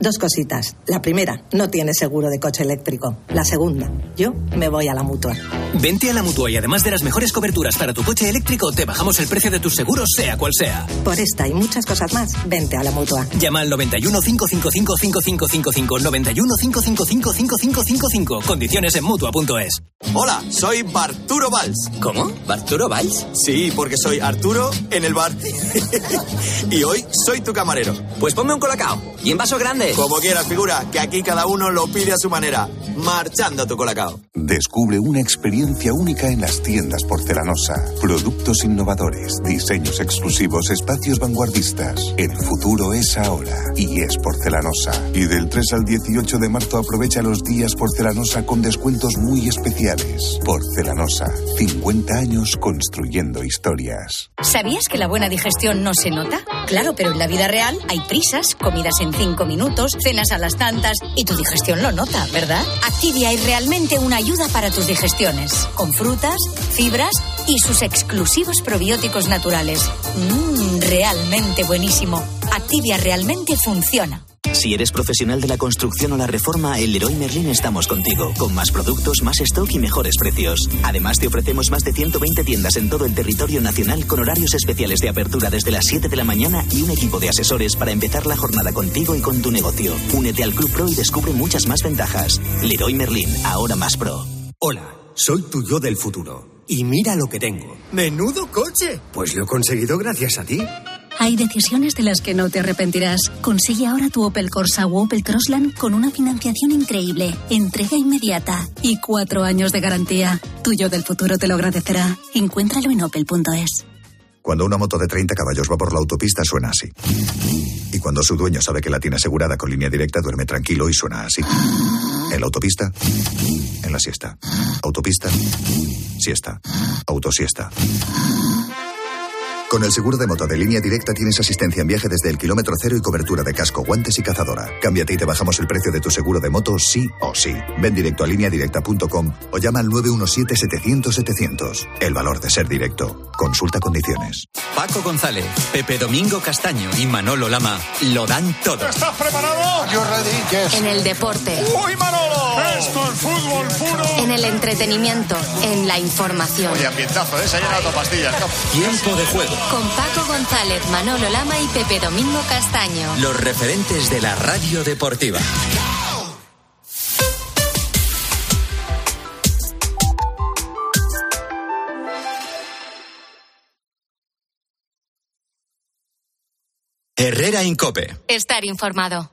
Dos cositas. La primera, no tienes seguro de coche eléctrico. La segunda, yo me voy a la mutua. Vente a la mutua y además de las mejores coberturas para tu coche eléctrico, te bajamos el precio de tus seguros, sea cual sea. Por esta y muchas cosas más, vente a la mutua. Llama al 91 555 5555 91 555 5555. Condiciones en mutua.es. Hola, soy Barturo Valls. ¿Cómo? ¿Barturo Valls? Sí, porque soy Arturo en el bar. y hoy soy tu camarero. Pues ponme un colacao y en vaso grande. Como quieras, figura, que aquí cada uno lo pide a su manera. Marchando a tu colacao. Descubre una experiencia única en las tiendas porcelanosa. Productos innovadores, diseños exclusivos, espacios vanguardistas. El futuro es ahora y es porcelanosa. Y del 3 al 18 de marzo aprovecha los días porcelanosa con descuentos muy especiales. Porcelanosa, 50 años construyendo historias. ¿Sabías que la buena digestión no se nota? Claro, pero en la vida real hay prisas, comidas en 5 minutos, cenas a las tantas y tu digestión lo nota, ¿verdad? Activia es realmente una ayuda para tus digestiones, con frutas, fibras y sus exclusivos probióticos naturales. Mmm, realmente buenísimo. Activia realmente funciona. Si eres profesional de la construcción o la reforma, en Leroy Merlin estamos contigo, con más productos, más stock y mejores precios. Además, te ofrecemos más de 120 tiendas en todo el territorio nacional con horarios especiales de apertura desde las 7 de la mañana y un equipo de asesores para empezar la jornada contigo y con tu negocio. Únete al Club Pro y descubre muchas más ventajas. Leroy Merlin, ahora más pro. Hola, soy tu yo del futuro. Y mira lo que tengo. ¡Menudo coche! Pues lo he conseguido gracias a ti. Hay decisiones de las que no te arrepentirás. Consigue ahora tu Opel Corsa o Opel Crossland con una financiación increíble, entrega inmediata y cuatro años de garantía. Tuyo del futuro te lo agradecerá. Encuéntralo en opel.es. Cuando una moto de 30 caballos va por la autopista suena así. Y cuando su dueño sabe que la tiene asegurada con línea directa duerme tranquilo y suena así. En la autopista, en la siesta. Autopista, siesta. Autosiesta. Con el seguro de moto de línea directa tienes asistencia en viaje desde el kilómetro cero y cobertura de casco, guantes y cazadora. Cámbiate y te bajamos el precio de tu seguro de moto sí o sí. Ven directo a lineadirecta.com o llama al 917-700-700. El valor de ser directo. Consulta condiciones. Paco González, Pepe Domingo Castaño y Manolo Lama lo dan todo. ¿Estás preparado? Yo ready, En el deporte. ¡Uy, Manolo! Esto es fútbol puro. En el entretenimiento. En la información. Oye, ambientazo, ¿eh? Se ha llenado pastillas. Tiempo de juego. Con Paco González, Manolo Lama y Pepe Domingo Castaño. Los referentes de la radio deportiva. Herrera Incope. Estar informado.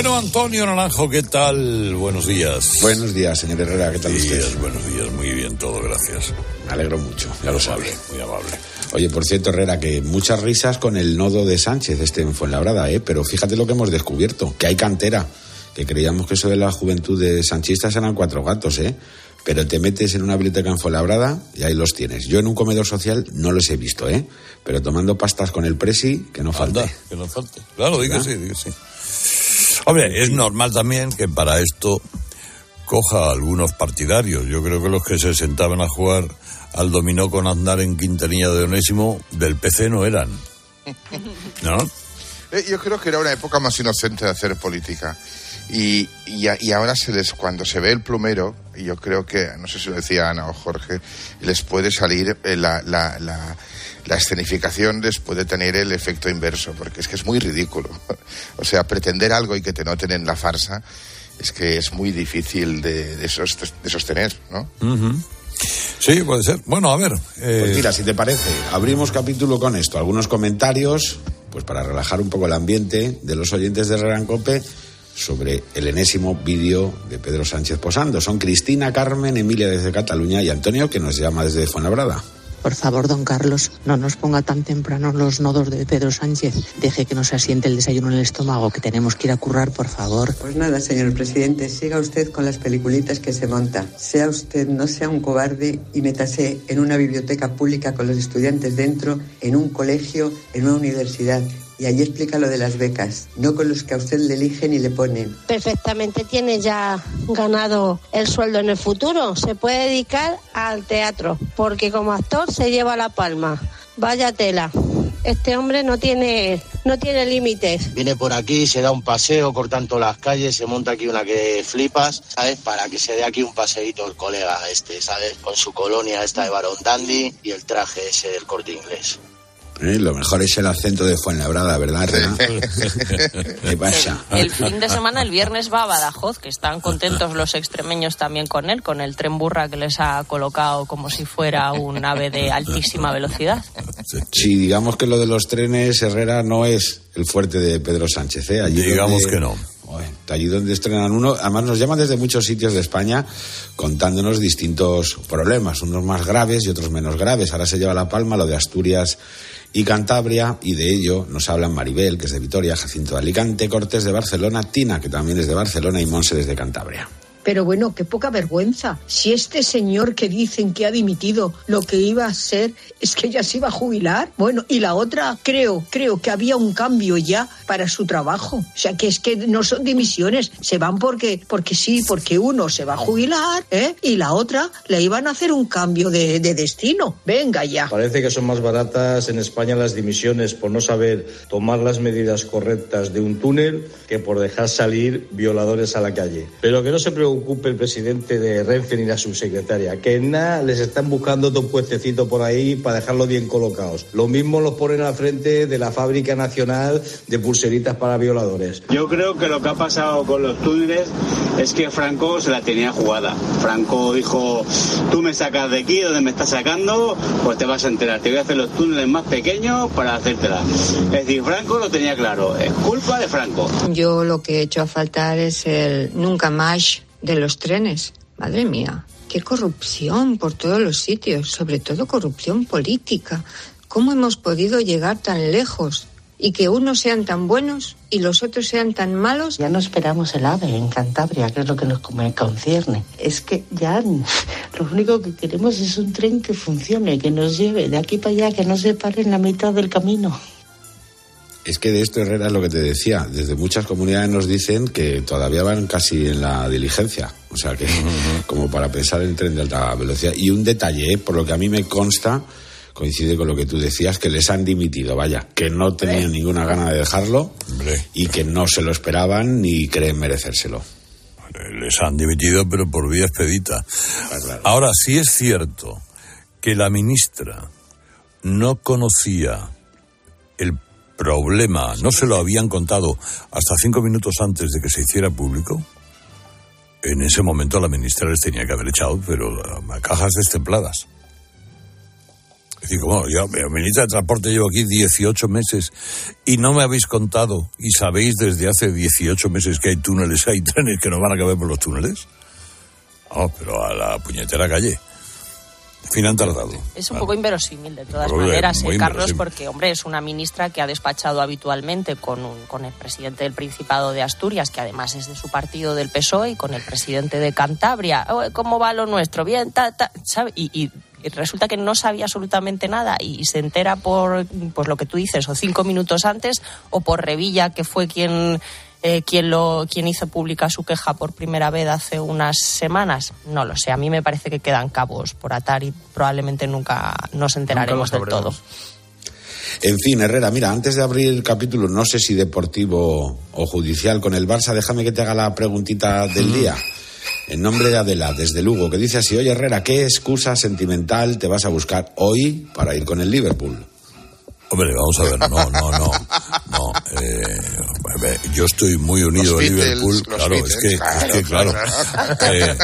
Bueno, Antonio Naranjo, ¿qué tal? Buenos días. Buenos días, señor Herrera, ¿qué tal usted? Buenos días, muy bien, todo, gracias. Me alegro mucho, ya lo sabe. Muy amable. Oye, por cierto, Herrera, que muchas risas con el nodo de Sánchez este en Fuenlabrada, ¿eh? Pero fíjate lo que hemos descubierto, que hay cantera, que creíamos que eso de la juventud de sanchistas eran cuatro gatos, ¿eh? Pero te metes en una biblioteca en Fuenlabrada y ahí los tienes. Yo en un comedor social no los he visto, ¿eh? Pero tomando pastas con el presi, que no falte. Anda, que no falte. Claro, digo sí, digo sí. Hombre, es normal también que para esto coja algunos partidarios. Yo creo que los que se sentaban a jugar al dominó con andar en Quintanilla de Onésimo del PC no eran. ¿No? Eh, Yo creo que era una época más inocente de hacer política. Y, y, a- y ahora se les, cuando se ve el plumero, y yo creo que, no sé si lo decía Ana o Jorge, les puede salir eh, la, la, la, la escenificación, les puede tener el efecto inverso, porque es que es muy ridículo. O sea, pretender algo y que te noten en la farsa, es que es muy difícil de, de, sost- de sostener, ¿no? Ujú. Sí, puede ser. Bueno, a ver. eh, Pues mira, si te parece, abrimos capítulo con esto. Algunos comentarios, pues para relajar un poco el ambiente de los oyentes de en Cope sobre el enésimo vídeo de Pedro Sánchez posando. Son Cristina, Carmen, Emilia desde Cataluña y Antonio, que nos llama desde Fuenlabrada. Por favor, don Carlos, no nos ponga tan temprano los nodos de Pedro Sánchez. Deje que nos asiente el desayuno en el estómago, que tenemos que ir a currar, por favor. Pues nada, señor presidente, siga usted con las peliculitas que se monta. Sea usted, no sea un cobarde y métase en una biblioteca pública con los estudiantes dentro, en un colegio, en una universidad. Y allí explica lo de las becas, no con los que a usted le eligen y le ponen. perfectamente tiene ya ganado el sueldo en el futuro. Se puede dedicar al teatro, porque como actor se lleva la palma. Vaya tela. Este hombre no tiene, no tiene límites. Viene por aquí, se da un paseo cortando las calles, se monta aquí una que flipas, ¿sabes? Para que se dé aquí un paseíto el colega este, ¿sabes? Con su colonia esta de Barón Dandy y el traje ese del corte inglés. Eh, Lo mejor es el acento de Fuenlabrada, ¿verdad? ¿Qué pasa? El fin de semana, el viernes, va a Badajoz, que están contentos los extremeños también con él, con el tren burra que les ha colocado como si fuera un ave de altísima velocidad. Si digamos que lo de los trenes, Herrera, no es el fuerte de Pedro Sánchez, ¿eh? Allí Digamos donde- que no. Allí donde estrenan uno, además nos llaman desde muchos sitios de España contándonos distintos problemas, unos más graves y otros menos graves. Ahora se lleva la palma lo de Asturias y Cantabria, y de ello nos hablan Maribel, que es de Vitoria, Jacinto de Alicante, Cortés de Barcelona, Tina, que también es de Barcelona, y Monse desde Cantabria. Pero bueno, qué poca vergüenza. Si este señor que dicen que ha dimitido lo que iba a ser es que ya se iba a jubilar. Bueno, y la otra, creo, creo que había un cambio ya para su trabajo. O sea, que es que no son dimisiones, se van porque, porque sí, porque uno se va a jubilar, ¿eh? Y la otra le iban a hacer un cambio de, de destino. Venga ya. Parece que son más baratas en España las dimisiones por no saber tomar las medidas correctas de un túnel que por dejar salir violadores a la calle. Pero que no se preocupe el presidente de Renfe ni la subsecretaria, que nada les están buscando otro puestecito por ahí para dejarlos bien colocados. Lo mismo los ponen al frente de la fábrica nacional de pulseritas para violadores. Yo creo que lo que ha pasado con los túneles es que Franco se la tenía jugada. Franco dijo, tú me sacas de aquí, donde me estás sacando, pues te vas a enterar. Te voy a hacer los túneles más pequeños para hacértela. Es decir, Franco lo tenía claro. Es culpa de Franco. Yo lo que he hecho a faltar es el nunca más de los trenes. Madre mía, qué corrupción por todos los sitios, sobre todo corrupción política. ¿Cómo hemos podido llegar tan lejos? Y que unos sean tan buenos y los otros sean tan malos. Ya no esperamos el AVE en Cantabria, que es lo que nos concierne. Es que ya lo único que queremos es un tren que funcione, que nos lleve de aquí para allá, que no se pare en la mitad del camino. Es que de esto, Herrera, es lo que te decía. Desde muchas comunidades nos dicen que todavía van casi en la diligencia. O sea que, como para pensar en tren de alta velocidad. Y un detalle, ¿eh? por lo que a mí me consta, coincide con lo que tú decías, que les han dimitido, vaya, que no tenían ninguna gana de dejarlo y que no se lo esperaban ni creen merecérselo. Les han dimitido, pero por vía expedita. Ahora, sí es cierto que la ministra no conocía el problema, no se lo habían contado hasta cinco minutos antes de que se hiciera público, en ese momento la ministra les tenía que haber echado, pero a cajas destempladas. Es decir, como yo, ministra de Transporte, llevo aquí 18 meses y no me habéis contado. Y sabéis desde hace 18 meses que hay túneles, hay trenes que no van a caber por los túneles. No, pero a la puñetera calle tardado. Es un poco inverosímil de todas maneras, eh, Carlos, porque, hombre, es una ministra que ha despachado habitualmente con, con el presidente del Principado de Asturias, que además es de su partido del PSOE, y con el presidente de Cantabria. Oh, ¿Cómo va lo nuestro? Bien, ta, ta, ¿sabe? y, resulta que no sabía absolutamente nada y se entera por pues lo que tú dices o cinco minutos antes o por Revilla que fue quien eh, quien, lo, quien hizo pública su queja por primera vez hace unas semanas. No lo sé, a mí me parece que quedan cabos por atar y probablemente nunca nos enteraremos del todo. En fin, Herrera, mira, antes de abrir el capítulo, no sé si deportivo o judicial con el Barça, déjame que te haga la preguntita del día. En nombre de Adela, desde Lugo, que dice así, oye Herrera, ¿qué excusa sentimental te vas a buscar hoy para ir con el Liverpool? Hombre, vamos a ver, no, no, no. no eh, yo estoy muy unido a Liverpool. Claro, es que, es que, claro. Eh,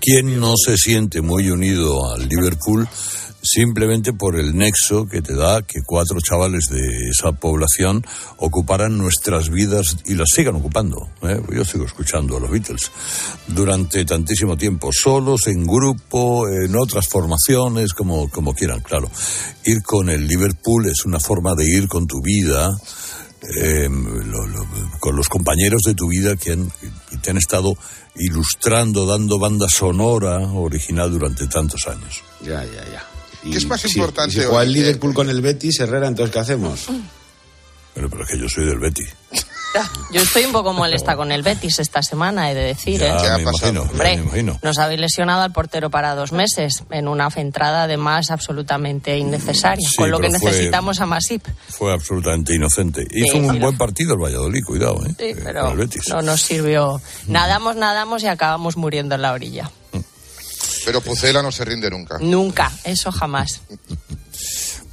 ¿Quién no se siente muy unido al Liverpool? Simplemente por el nexo que te da que cuatro chavales de esa población ocuparan nuestras vidas y las sigan ocupando. ¿eh? Yo sigo escuchando a los Beatles durante tantísimo tiempo, solos, en grupo, en otras formaciones, como, como quieran, claro. Ir con el Liverpool es una forma de ir con tu vida. Em, con los compañeros de tu vida que, han, que te han estado ilustrando, dando banda sonora original durante tantos años. Ya, ya, ya. ¿Qué es más importante? Si juega el Liverpool con el Betis, Herrera, entonces ¿qué hacemos? Pero, pero es que yo soy del Betis. Yo estoy un poco molesta con el Betis esta semana, he de decir. Ya, ¿eh? me, imagino, me imagino. Nos habéis lesionado al portero para dos meses, en una entrada además absolutamente innecesaria, con lo que necesitamos a Masip. Fue absolutamente inocente. Hizo un buen partido el Valladolid, cuidado, ¿eh? Sí, eh, pero no nos sirvió. Nadamos, nadamos y acabamos muriendo en la orilla. Pero Pucela no se rinde nunca. Nunca, eso jamás.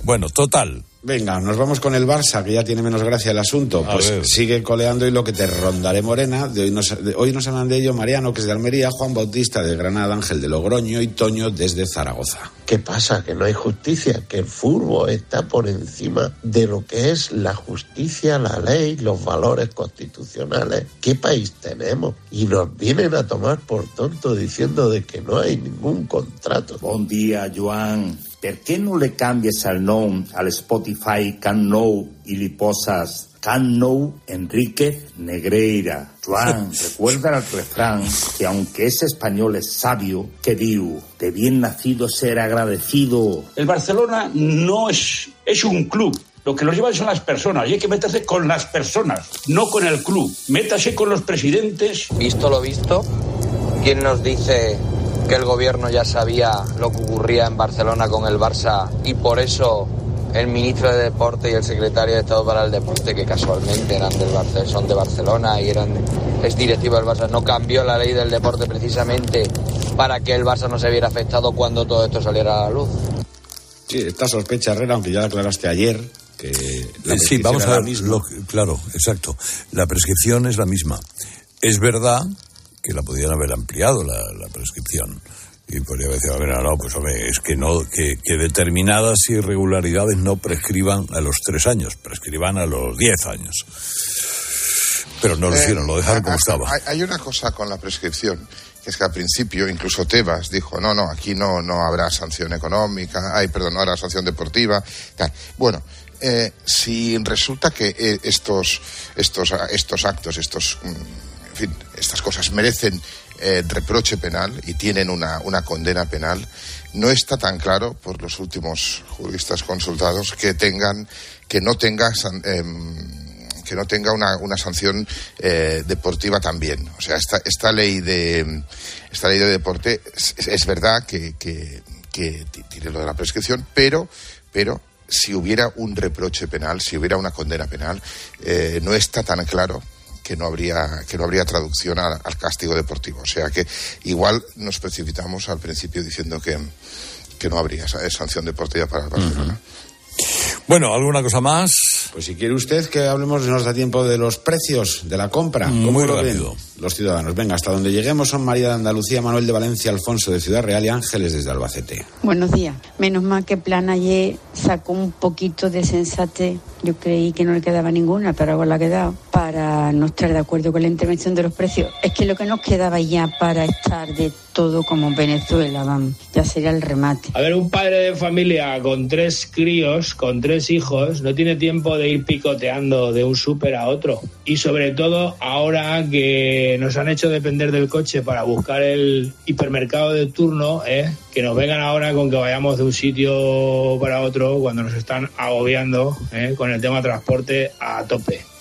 bueno, total, Venga, nos vamos con el Barça, que ya tiene menos gracia el asunto. pues sigue coleando y lo que te rondaré morena. De hoy, nos, hoy nos hablan de ello Mariano, que es de Almería, Juan Bautista de Granada, Ángel de Logroño y Toño desde Zaragoza. ¿Qué pasa? Que no hay justicia, que el fútbol está por encima de lo que es la justicia, la ley, los valores constitucionales. ¿Qué país tenemos? Y nos vienen a tomar por tonto diciendo de que no hay ningún contrato. Buen día, Joan. ¿Por qué no le cambies el nombre al Spotify Can Know y le posas Can Know Enrique Negreira? Juan, recuerda el refrán que aunque es español es sabio, que diu, de bien nacido ser agradecido. El Barcelona no es, es un club, lo que nos lleva son las personas y hay que meterse con las personas, no con el club. Métase con los presidentes. Visto lo visto, ¿quién nos dice que el gobierno ya sabía lo que ocurría en Barcelona con el Barça y por eso el ministro de Deporte y el secretario de Estado para el Deporte, que casualmente eran del Barcelona, son de Barcelona y eran es directivo del Barça, no cambió la ley del deporte precisamente para que el Barça no se viera afectado cuando todo esto saliera a la luz. Sí, esta sospecha, Herrera, aunque ya la aclaraste ayer, que la sí, vamos a ver, claro, exacto. La prescripción es la misma. Es verdad que la podían haber ampliado la, prescripción. Y podría decir, a ver, no, pues hombre, es que no, que, determinadas irregularidades no prescriban a los tres años, prescriban a los diez años. Pero no lo eh, hicieron, lo dejaron como estaba. Hay una cosa con la prescripción, que es que al principio incluso Tebas dijo, no, no, aquí no, no habrá sanción económica, ay, perdón, no habrá sanción deportiva. Bueno, eh, si resulta que eh, estos, estos, estos actos, estos mm, fin, estas cosas merecen eh, reproche penal y tienen una, condena penal, no está tan claro por los últimos juristas consultados que tengan que no tenga em, que no tenga una, una sanción eh, deportiva también. O sea, esta, esta ley de esta ley de deporte es, verdad que, que, tiene lo de la prescripción, pero pero si hubiera un reproche penal, si hubiera una condena penal, eh, no está tan claro que no habría que no habría traducción al, castigo deportivo. O sea que igual nos precipitamos al principio diciendo que, que no habría sanción deportiva para el Barcelona. Bueno, ¿alguna cosa más? Pues si quiere usted que hablemos, nos da tiempo de los precios de la compra. Muy rápido. Los ciudadanos. Venga, hasta donde lleguemos son María de Andalucía, Manuel de Valencia, Alfonso de Ciudad Real y Ángeles desde Albacete. Buenos días. Menos mal que Plan ayer sacó un poquito de sensate. Yo creí que no le quedaba ninguna, pero ahora la ha quedado. Para no estar de acuerdo con la intervención de los precios. Es que lo que nos quedaba ya para estar de todo como Venezuela, vamos, ya sería el remate. A ver, un padre de familia con tres críos, con tres hijos, no tiene tiempo de ir picoteando de un súper a otro. Y sobre todo ahora que nos han hecho depender del coche para buscar el hipermercado de turno, ¿eh? que nos vengan ahora con que vayamos de un sitio para otro cuando nos están agobiando ¿eh? con el tema transporte a tope.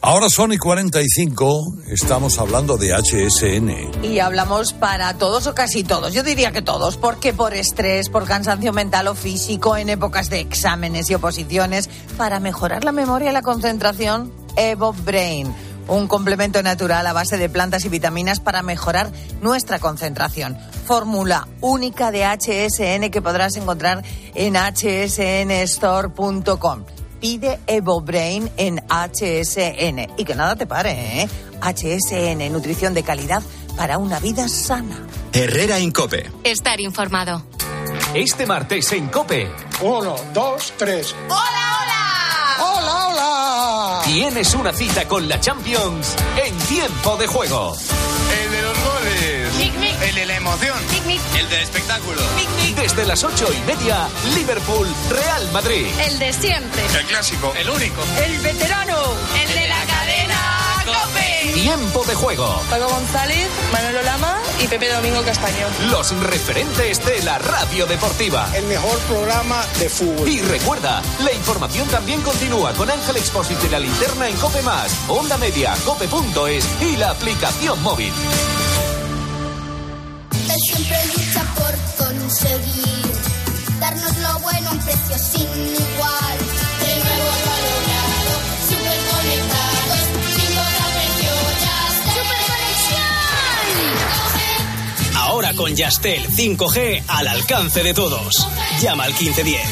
Ahora son y 45, estamos hablando de HSN. Y hablamos para todos o casi todos, yo diría que todos, porque por estrés, por cansancio mental o físico, en épocas de exámenes y oposiciones, para mejorar la memoria y la concentración, Evo Brain un complemento natural a base de plantas y vitaminas para mejorar nuestra concentración. Fórmula única de HSN que podrás encontrar en hsnstore.com pide EvoBrain en HSN. Y que nada te pare, ¿eh? HSN, nutrición de calidad para una vida sana. Herrera Incope. Estar informado. Este martes en Cope. Uno, dos, tres. ¡Hola, hola! ¡Hola, hola! Tienes una cita con la Champions en tiempo de juego. El de los goles. El de la emoción. El del espectáculo. Desde las ocho y media, Liverpool, Real Madrid. El de siempre. El clásico. El único. El veterano. El de la cadena Cope. Tiempo de juego. Paco González, Manuel Lama y Pepe Domingo Castaño. Los referentes de la radio deportiva. El mejor programa de fútbol. Y recuerda, la información también continúa con Ángel Expósito y la linterna en Cope Más, Onda Media, Cope.es y la aplicación móvil. Conseguir darnos lo bueno a un precio sin igual. De nuevo valorado, super conectados, sin precio ya ¡Super Ahora con Yastel 5G al alcance de todos. Llama al 1510.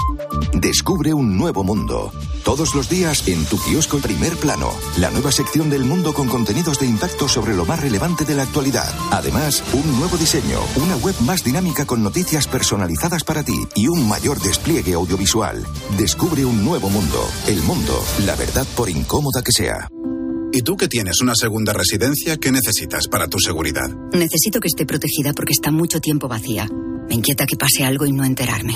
Descubre un nuevo mundo. Todos los días en tu kiosco Primer Plano, la nueva sección del mundo con contenidos de impacto sobre lo más relevante de la actualidad. Además, un nuevo diseño, una web más dinámica con noticias personalizadas para ti y un mayor despliegue audiovisual. Descubre un nuevo mundo. El mundo, la verdad por incómoda que sea. ¿Y tú que tienes una segunda residencia, qué necesitas para tu seguridad? Necesito que esté protegida porque está mucho tiempo vacía. Me inquieta que pase algo y no enterarme.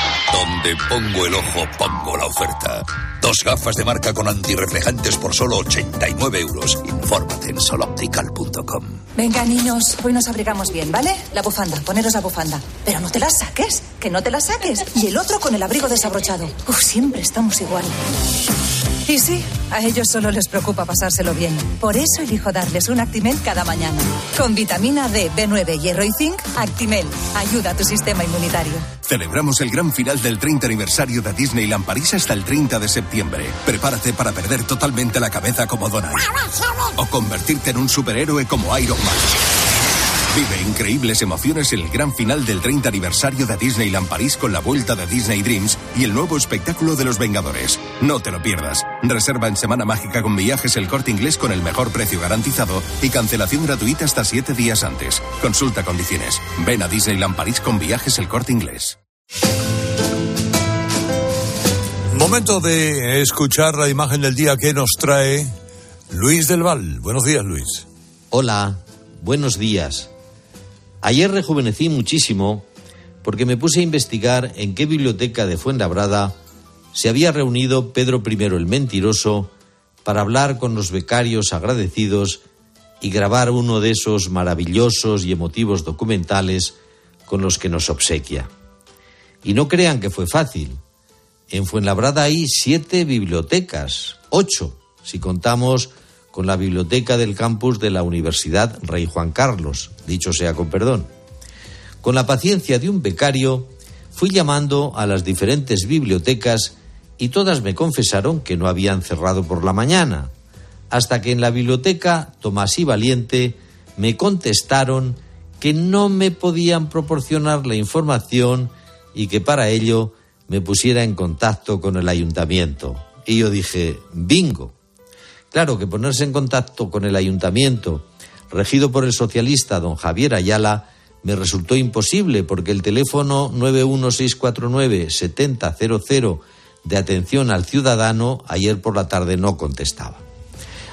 Donde pongo el ojo, pongo la oferta. Dos gafas de marca con antirreflejantes por solo 89 euros. Infórmate en soloptical.com. Venga, niños, hoy nos abrigamos bien, ¿vale? La bufanda, poneros la bufanda. Pero no te la saques, que no te la saques. Y el otro con el abrigo desabrochado. Uf, siempre estamos igual. Y sí, a ellos solo les preocupa pasárselo bien. Por eso elijo darles un Actimel cada mañana. Con vitamina D, B9, hierro y zinc, Actimel ayuda a tu sistema inmunitario. Celebramos el gran final del 30 aniversario de Disneyland París hasta el 30 de septiembre. Prepárate para perder totalmente la cabeza como Donald. O convertirte en un superhéroe como Iron Man. Vive increíbles emociones en el gran final del 30 aniversario de Disneyland París con la vuelta de Disney Dreams y el nuevo espectáculo de los Vengadores. No te lo pierdas. Reserva en Semana Mágica con viajes el corte inglés con el mejor precio garantizado y cancelación gratuita hasta siete días antes. Consulta condiciones. Ven a Disneyland París con viajes el corte inglés. Momento de escuchar la imagen del día que nos trae Luis del Val. Buenos días, Luis. Hola, buenos días. Ayer rejuvenecí muchísimo porque me puse a investigar en qué biblioteca de Fuenlabrada se había reunido Pedro I el Mentiroso para hablar con los becarios agradecidos y grabar uno de esos maravillosos y emotivos documentales con los que nos obsequia. Y no crean que fue fácil. En Fuenlabrada hay siete bibliotecas, ocho, si contamos con la biblioteca del campus de la Universidad Rey Juan Carlos, dicho sea con perdón. Con la paciencia de un becario, fui llamando a las diferentes bibliotecas y todas me confesaron que no habían cerrado por la mañana, hasta que en la biblioteca Tomás y Valiente me contestaron que no me podían proporcionar la información y que para ello me pusiera en contacto con el ayuntamiento. Y yo dije, bingo. Claro que ponerse en contacto con el ayuntamiento, regido por el socialista don Javier Ayala, me resultó imposible porque el teléfono 91649-7000 de atención al ciudadano ayer por la tarde no contestaba.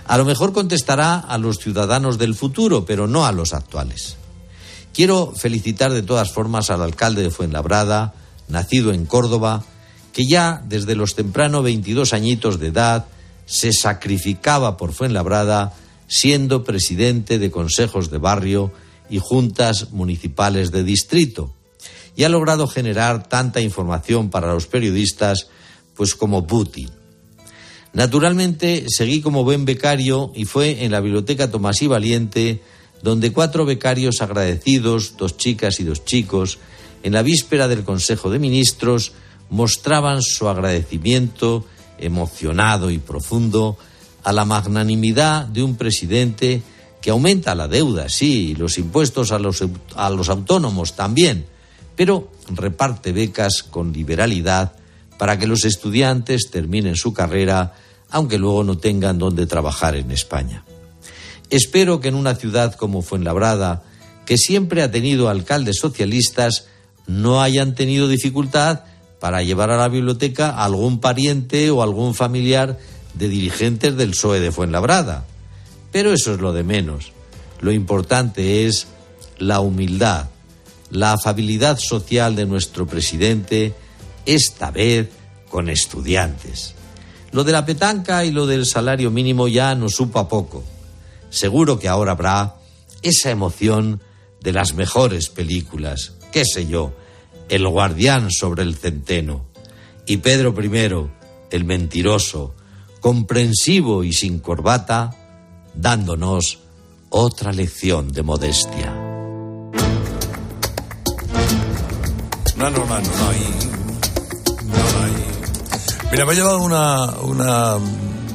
A lo mejor contestará a los ciudadanos del futuro, pero no a los actuales. Quiero felicitar de todas formas al alcalde de Fuenlabrada, nacido en Córdoba, que ya desde los temprano 22 añitos de edad se sacrificaba por Fuenlabrada siendo presidente de consejos de barrio y juntas municipales de distrito y ha logrado generar tanta información para los periodistas pues como Putin. Naturalmente seguí como buen becario y fue en la biblioteca Tomás y Valiente donde cuatro becarios agradecidos, dos chicas y dos chicos, en la víspera del Consejo de Ministros mostraban su agradecimiento emocionado y profundo a la magnanimidad de un presidente que aumenta la deuda, sí, y los impuestos a los, a los autónomos también, pero reparte becas con liberalidad para que los estudiantes terminen su carrera, aunque luego no tengan dónde trabajar en España. Espero que en una ciudad como Fuenlabrada, que siempre ha tenido alcaldes socialistas, no hayan tenido dificultad para llevar a la biblioteca a algún pariente o algún familiar de dirigentes del PSOE de Fuenlabrada. Pero eso es lo de menos. Lo importante es la humildad, la afabilidad social de nuestro presidente, esta vez con estudiantes. Lo de la petanca y lo del salario mínimo ya nos supo a poco. Seguro que ahora habrá esa emoción de las mejores películas, qué sé yo, el guardián sobre el centeno, y Pedro I, el mentiroso, comprensivo y sin corbata, dándonos otra lección de modestia. No, no, no, no, hay. Mira, me ha llevado una, una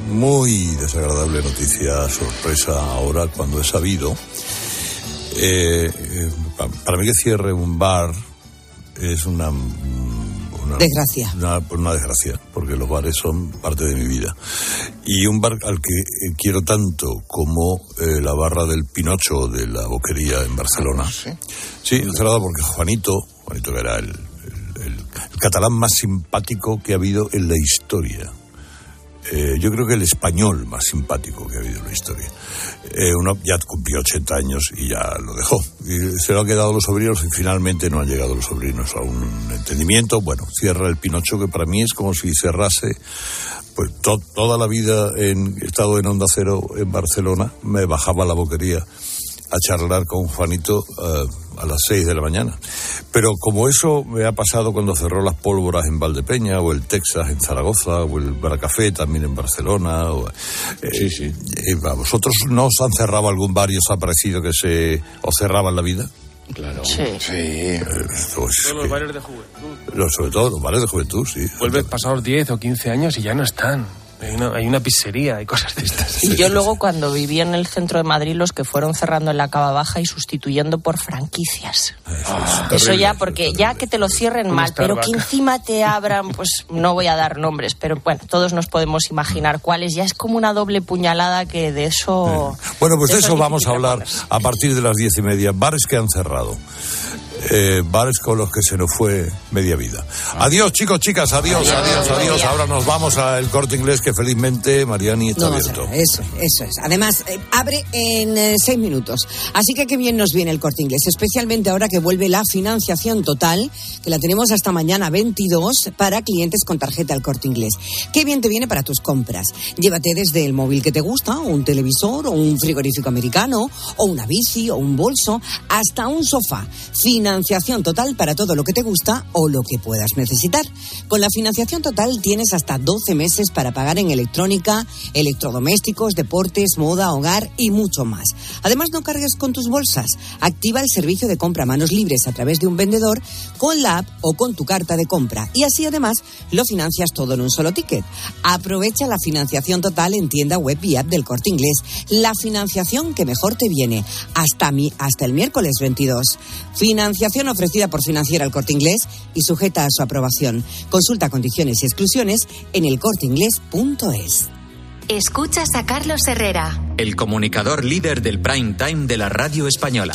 muy desagradable noticia, sorpresa ahora cuando he sabido. Eh, eh, para mí que cierre un bar es una, desgracia. Una, desgracia, porque los bares son parte de mi vida. Y un bar al que eh, quiero tanto como eh, la barra del Pinocho de la Boquería en Barcelona. Sí, sí cerrado porque Juanito, Juanito que era el catalán más simpático que ha habido en la historia eh, yo creo que el español más simpático que ha habido en la historia. Eh, uno ya cumplió 80 años y ya lo dejó. Y se lo han quedado los sobrinos y finalmente no han llegado los sobrinos a un entendimiento. Bueno, cierra el Pinocho, que para mí es como si cerrase pues toda la vida en estado en Onda Cero en Barcelona. Me bajaba la boquería a charlar con Juanito eh, a las 6 de la mañana. Pero como eso me ha pasado cuando cerró las pólvoras en Valdepeña, o el Texas en Zaragoza, o el Baracafé también en Barcelona. O, eh, sí, sí. Eh, ¿Vosotros no os han cerrado algún bar y os ha parecido que se os cerraban la vida? Claro. Sí. sí. Todos los bares de juventud. sobre todo los bares de juventud, sí. Vuelves pasados 10 o 15 años y ya no están. Hay una, hay una pizzería, hay cosas de estas. Y yo luego cuando vivía en el centro de Madrid, los que fueron cerrando en la cava baja y sustituyendo por franquicias. Ah, Eso terrible. ya, porque ya que te lo cierren mal, pero que encima te abran, pues no voy a dar nombres, pero bueno, todos nos podemos imaginar cuáles. Ya es como una doble puñalada que de eso... Bueno, pues de eso es vamos a hablar a partir de las diez y media. Bares que han cerrado. Eh, bares con los que se nos fue media vida. Adiós, chicos, chicas, adiós, adiós, adiós. Ahora nos vamos al corte inglés que felizmente Mariani está No, abierto. Eso, eso es. Además, eh, abre en eh, seis minutos. Así que qué bien nos viene el corte inglés, especialmente ahora que vuelve la financiación total, que la tenemos hasta mañana 22 para clientes con tarjeta al corte inglés. Qué bien te viene para tus compras. Llévate desde el móvil que te gusta, o un televisor, o un frigorífico americano, o una bici, o un bolso, hasta un sofá. Financiación total para todo lo que te gusta o lo que puedas necesitar. Con la financiación total tienes hasta 12 meses para pagar en electrónica, electrodomésticos, deportes, moda, hogar y mucho más. Además, no cargues con tus bolsas. Activa el servicio de compra a manos libres a través de un vendedor con la app o con tu carta de compra. Y así además lo financias todo en un solo ticket. Aprovecha la financiación total en tienda web y app del corte inglés. La financiación que mejor te viene hasta, mi, hasta el miércoles 22. Financiación ofrecida por Financiera al Corte Inglés y sujeta a su aprobación. Consulta condiciones y exclusiones en elcorteinglés.es. Escuchas a Carlos Herrera. El comunicador líder del prime time de la radio española.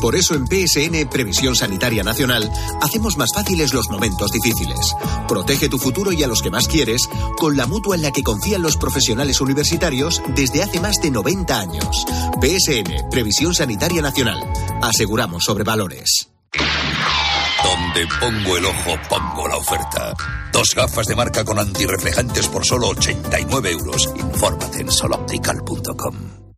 Por eso en PSN Previsión Sanitaria Nacional hacemos más fáciles los momentos difíciles. Protege tu futuro y a los que más quieres con la mutua en la que confían los profesionales universitarios desde hace más de 90 años. PSN Previsión Sanitaria Nacional. Aseguramos sobre valores. Donde pongo el ojo, pongo la oferta. Dos gafas de marca con antirreflejantes por solo 89 euros. Infórmate en soloptical.com.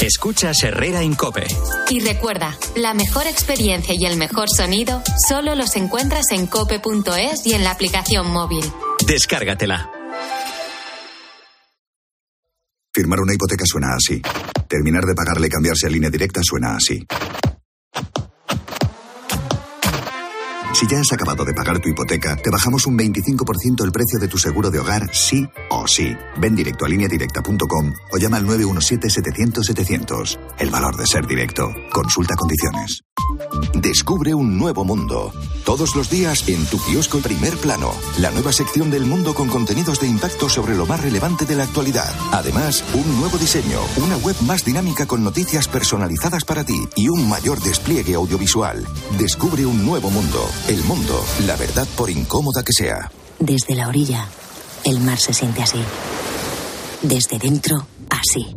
Escuchas Herrera en Cope. Y recuerda, la mejor experiencia y el mejor sonido solo los encuentras en cope.es y en la aplicación móvil. Descárgatela. Firmar una hipoteca suena así. Terminar de pagarle y cambiarse a línea directa suena así. Si ya has acabado de pagar tu hipoteca, te bajamos un 25% el precio de tu seguro de hogar, sí o sí. Ven directo a lineadirecta.com o llama al 917-700-700. El valor de ser directo. Consulta condiciones. Descubre un nuevo mundo. Todos los días en tu kiosco Primer Plano, la nueva sección del mundo con contenidos de impacto sobre lo más relevante de la actualidad. Además, un nuevo diseño, una web más dinámica con noticias personalizadas para ti y un mayor despliegue audiovisual. Descubre un nuevo mundo. El mundo, la verdad por incómoda que sea. Desde la orilla, el mar se siente así. Desde dentro, así.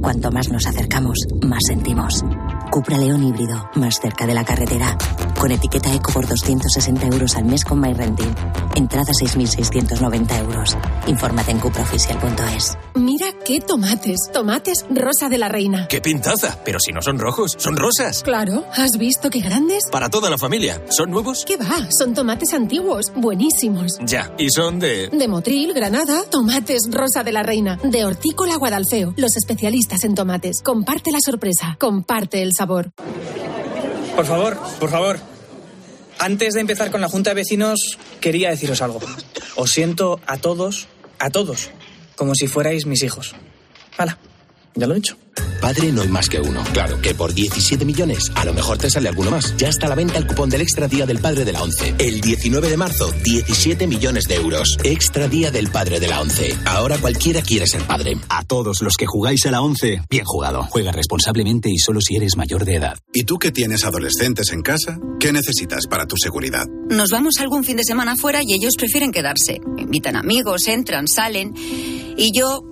Cuanto más nos acercamos, más sentimos. Cupra León híbrido, más cerca de la carretera. Con etiqueta eco por 260 euros al mes con MyRenting. Entrada 6.690 euros. Infórmate en cupraoficial.es. Mira qué tomates. Tomates rosa de la reina. ¡Qué pintaza! Pero si no son rojos, son rosas. Claro, ¿has visto qué grandes? Para toda la familia. ¿Son nuevos? ¿Qué va? Son tomates antiguos, buenísimos. Ya. ¿Y son de...? De Motril, Granada, tomates rosa de la reina. De Hortícola Guadalfeo, los especialistas en tomates. Comparte la sorpresa, comparte el Por favor, por favor. Antes de empezar con la Junta de Vecinos, quería deciros algo. Os siento a todos, a todos, como si fuerais mis hijos. Hala, ya lo he hecho. Padre no hay más que uno. Claro que por 17 millones a lo mejor te sale alguno más. Ya está a la venta el cupón del Extra Día del Padre de la ONCE. El 19 de marzo, 17 millones de euros. Extra Día del Padre de la ONCE. Ahora cualquiera quiere ser padre. A todos los que jugáis a la 11, bien jugado. Juega responsablemente y solo si eres mayor de edad. ¿Y tú que tienes adolescentes en casa? ¿Qué necesitas para tu seguridad? Nos vamos algún fin de semana fuera y ellos prefieren quedarse. invitan amigos, entran, salen y yo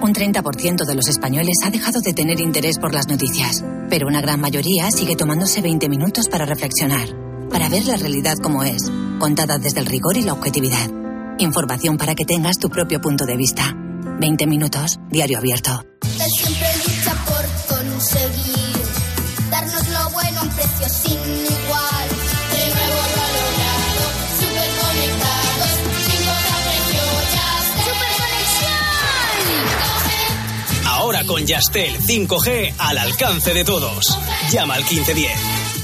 Un 30% de los españoles ha dejado de tener interés por las noticias, pero una gran mayoría sigue tomándose 20 minutos para reflexionar, para ver la realidad como es, contada desde el rigor y la objetividad. Información para que tengas tu propio punto de vista. 20 minutos, diario abierto. Siempre lucha por conseguir darnos lo bueno un con Yastel 5G al alcance de todos. Llama al 1510.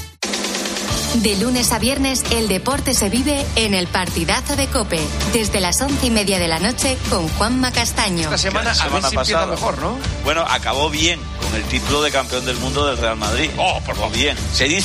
De lunes a viernes, el deporte se vive en el partidazo de Cope, desde las once y media de la noche con Juanma Castaño. Esta semana, a ver si empieza mejor, ¿no? Bueno, acabó bien con el título de campeón del mundo del Real Madrid. Oh, por bien. Se dice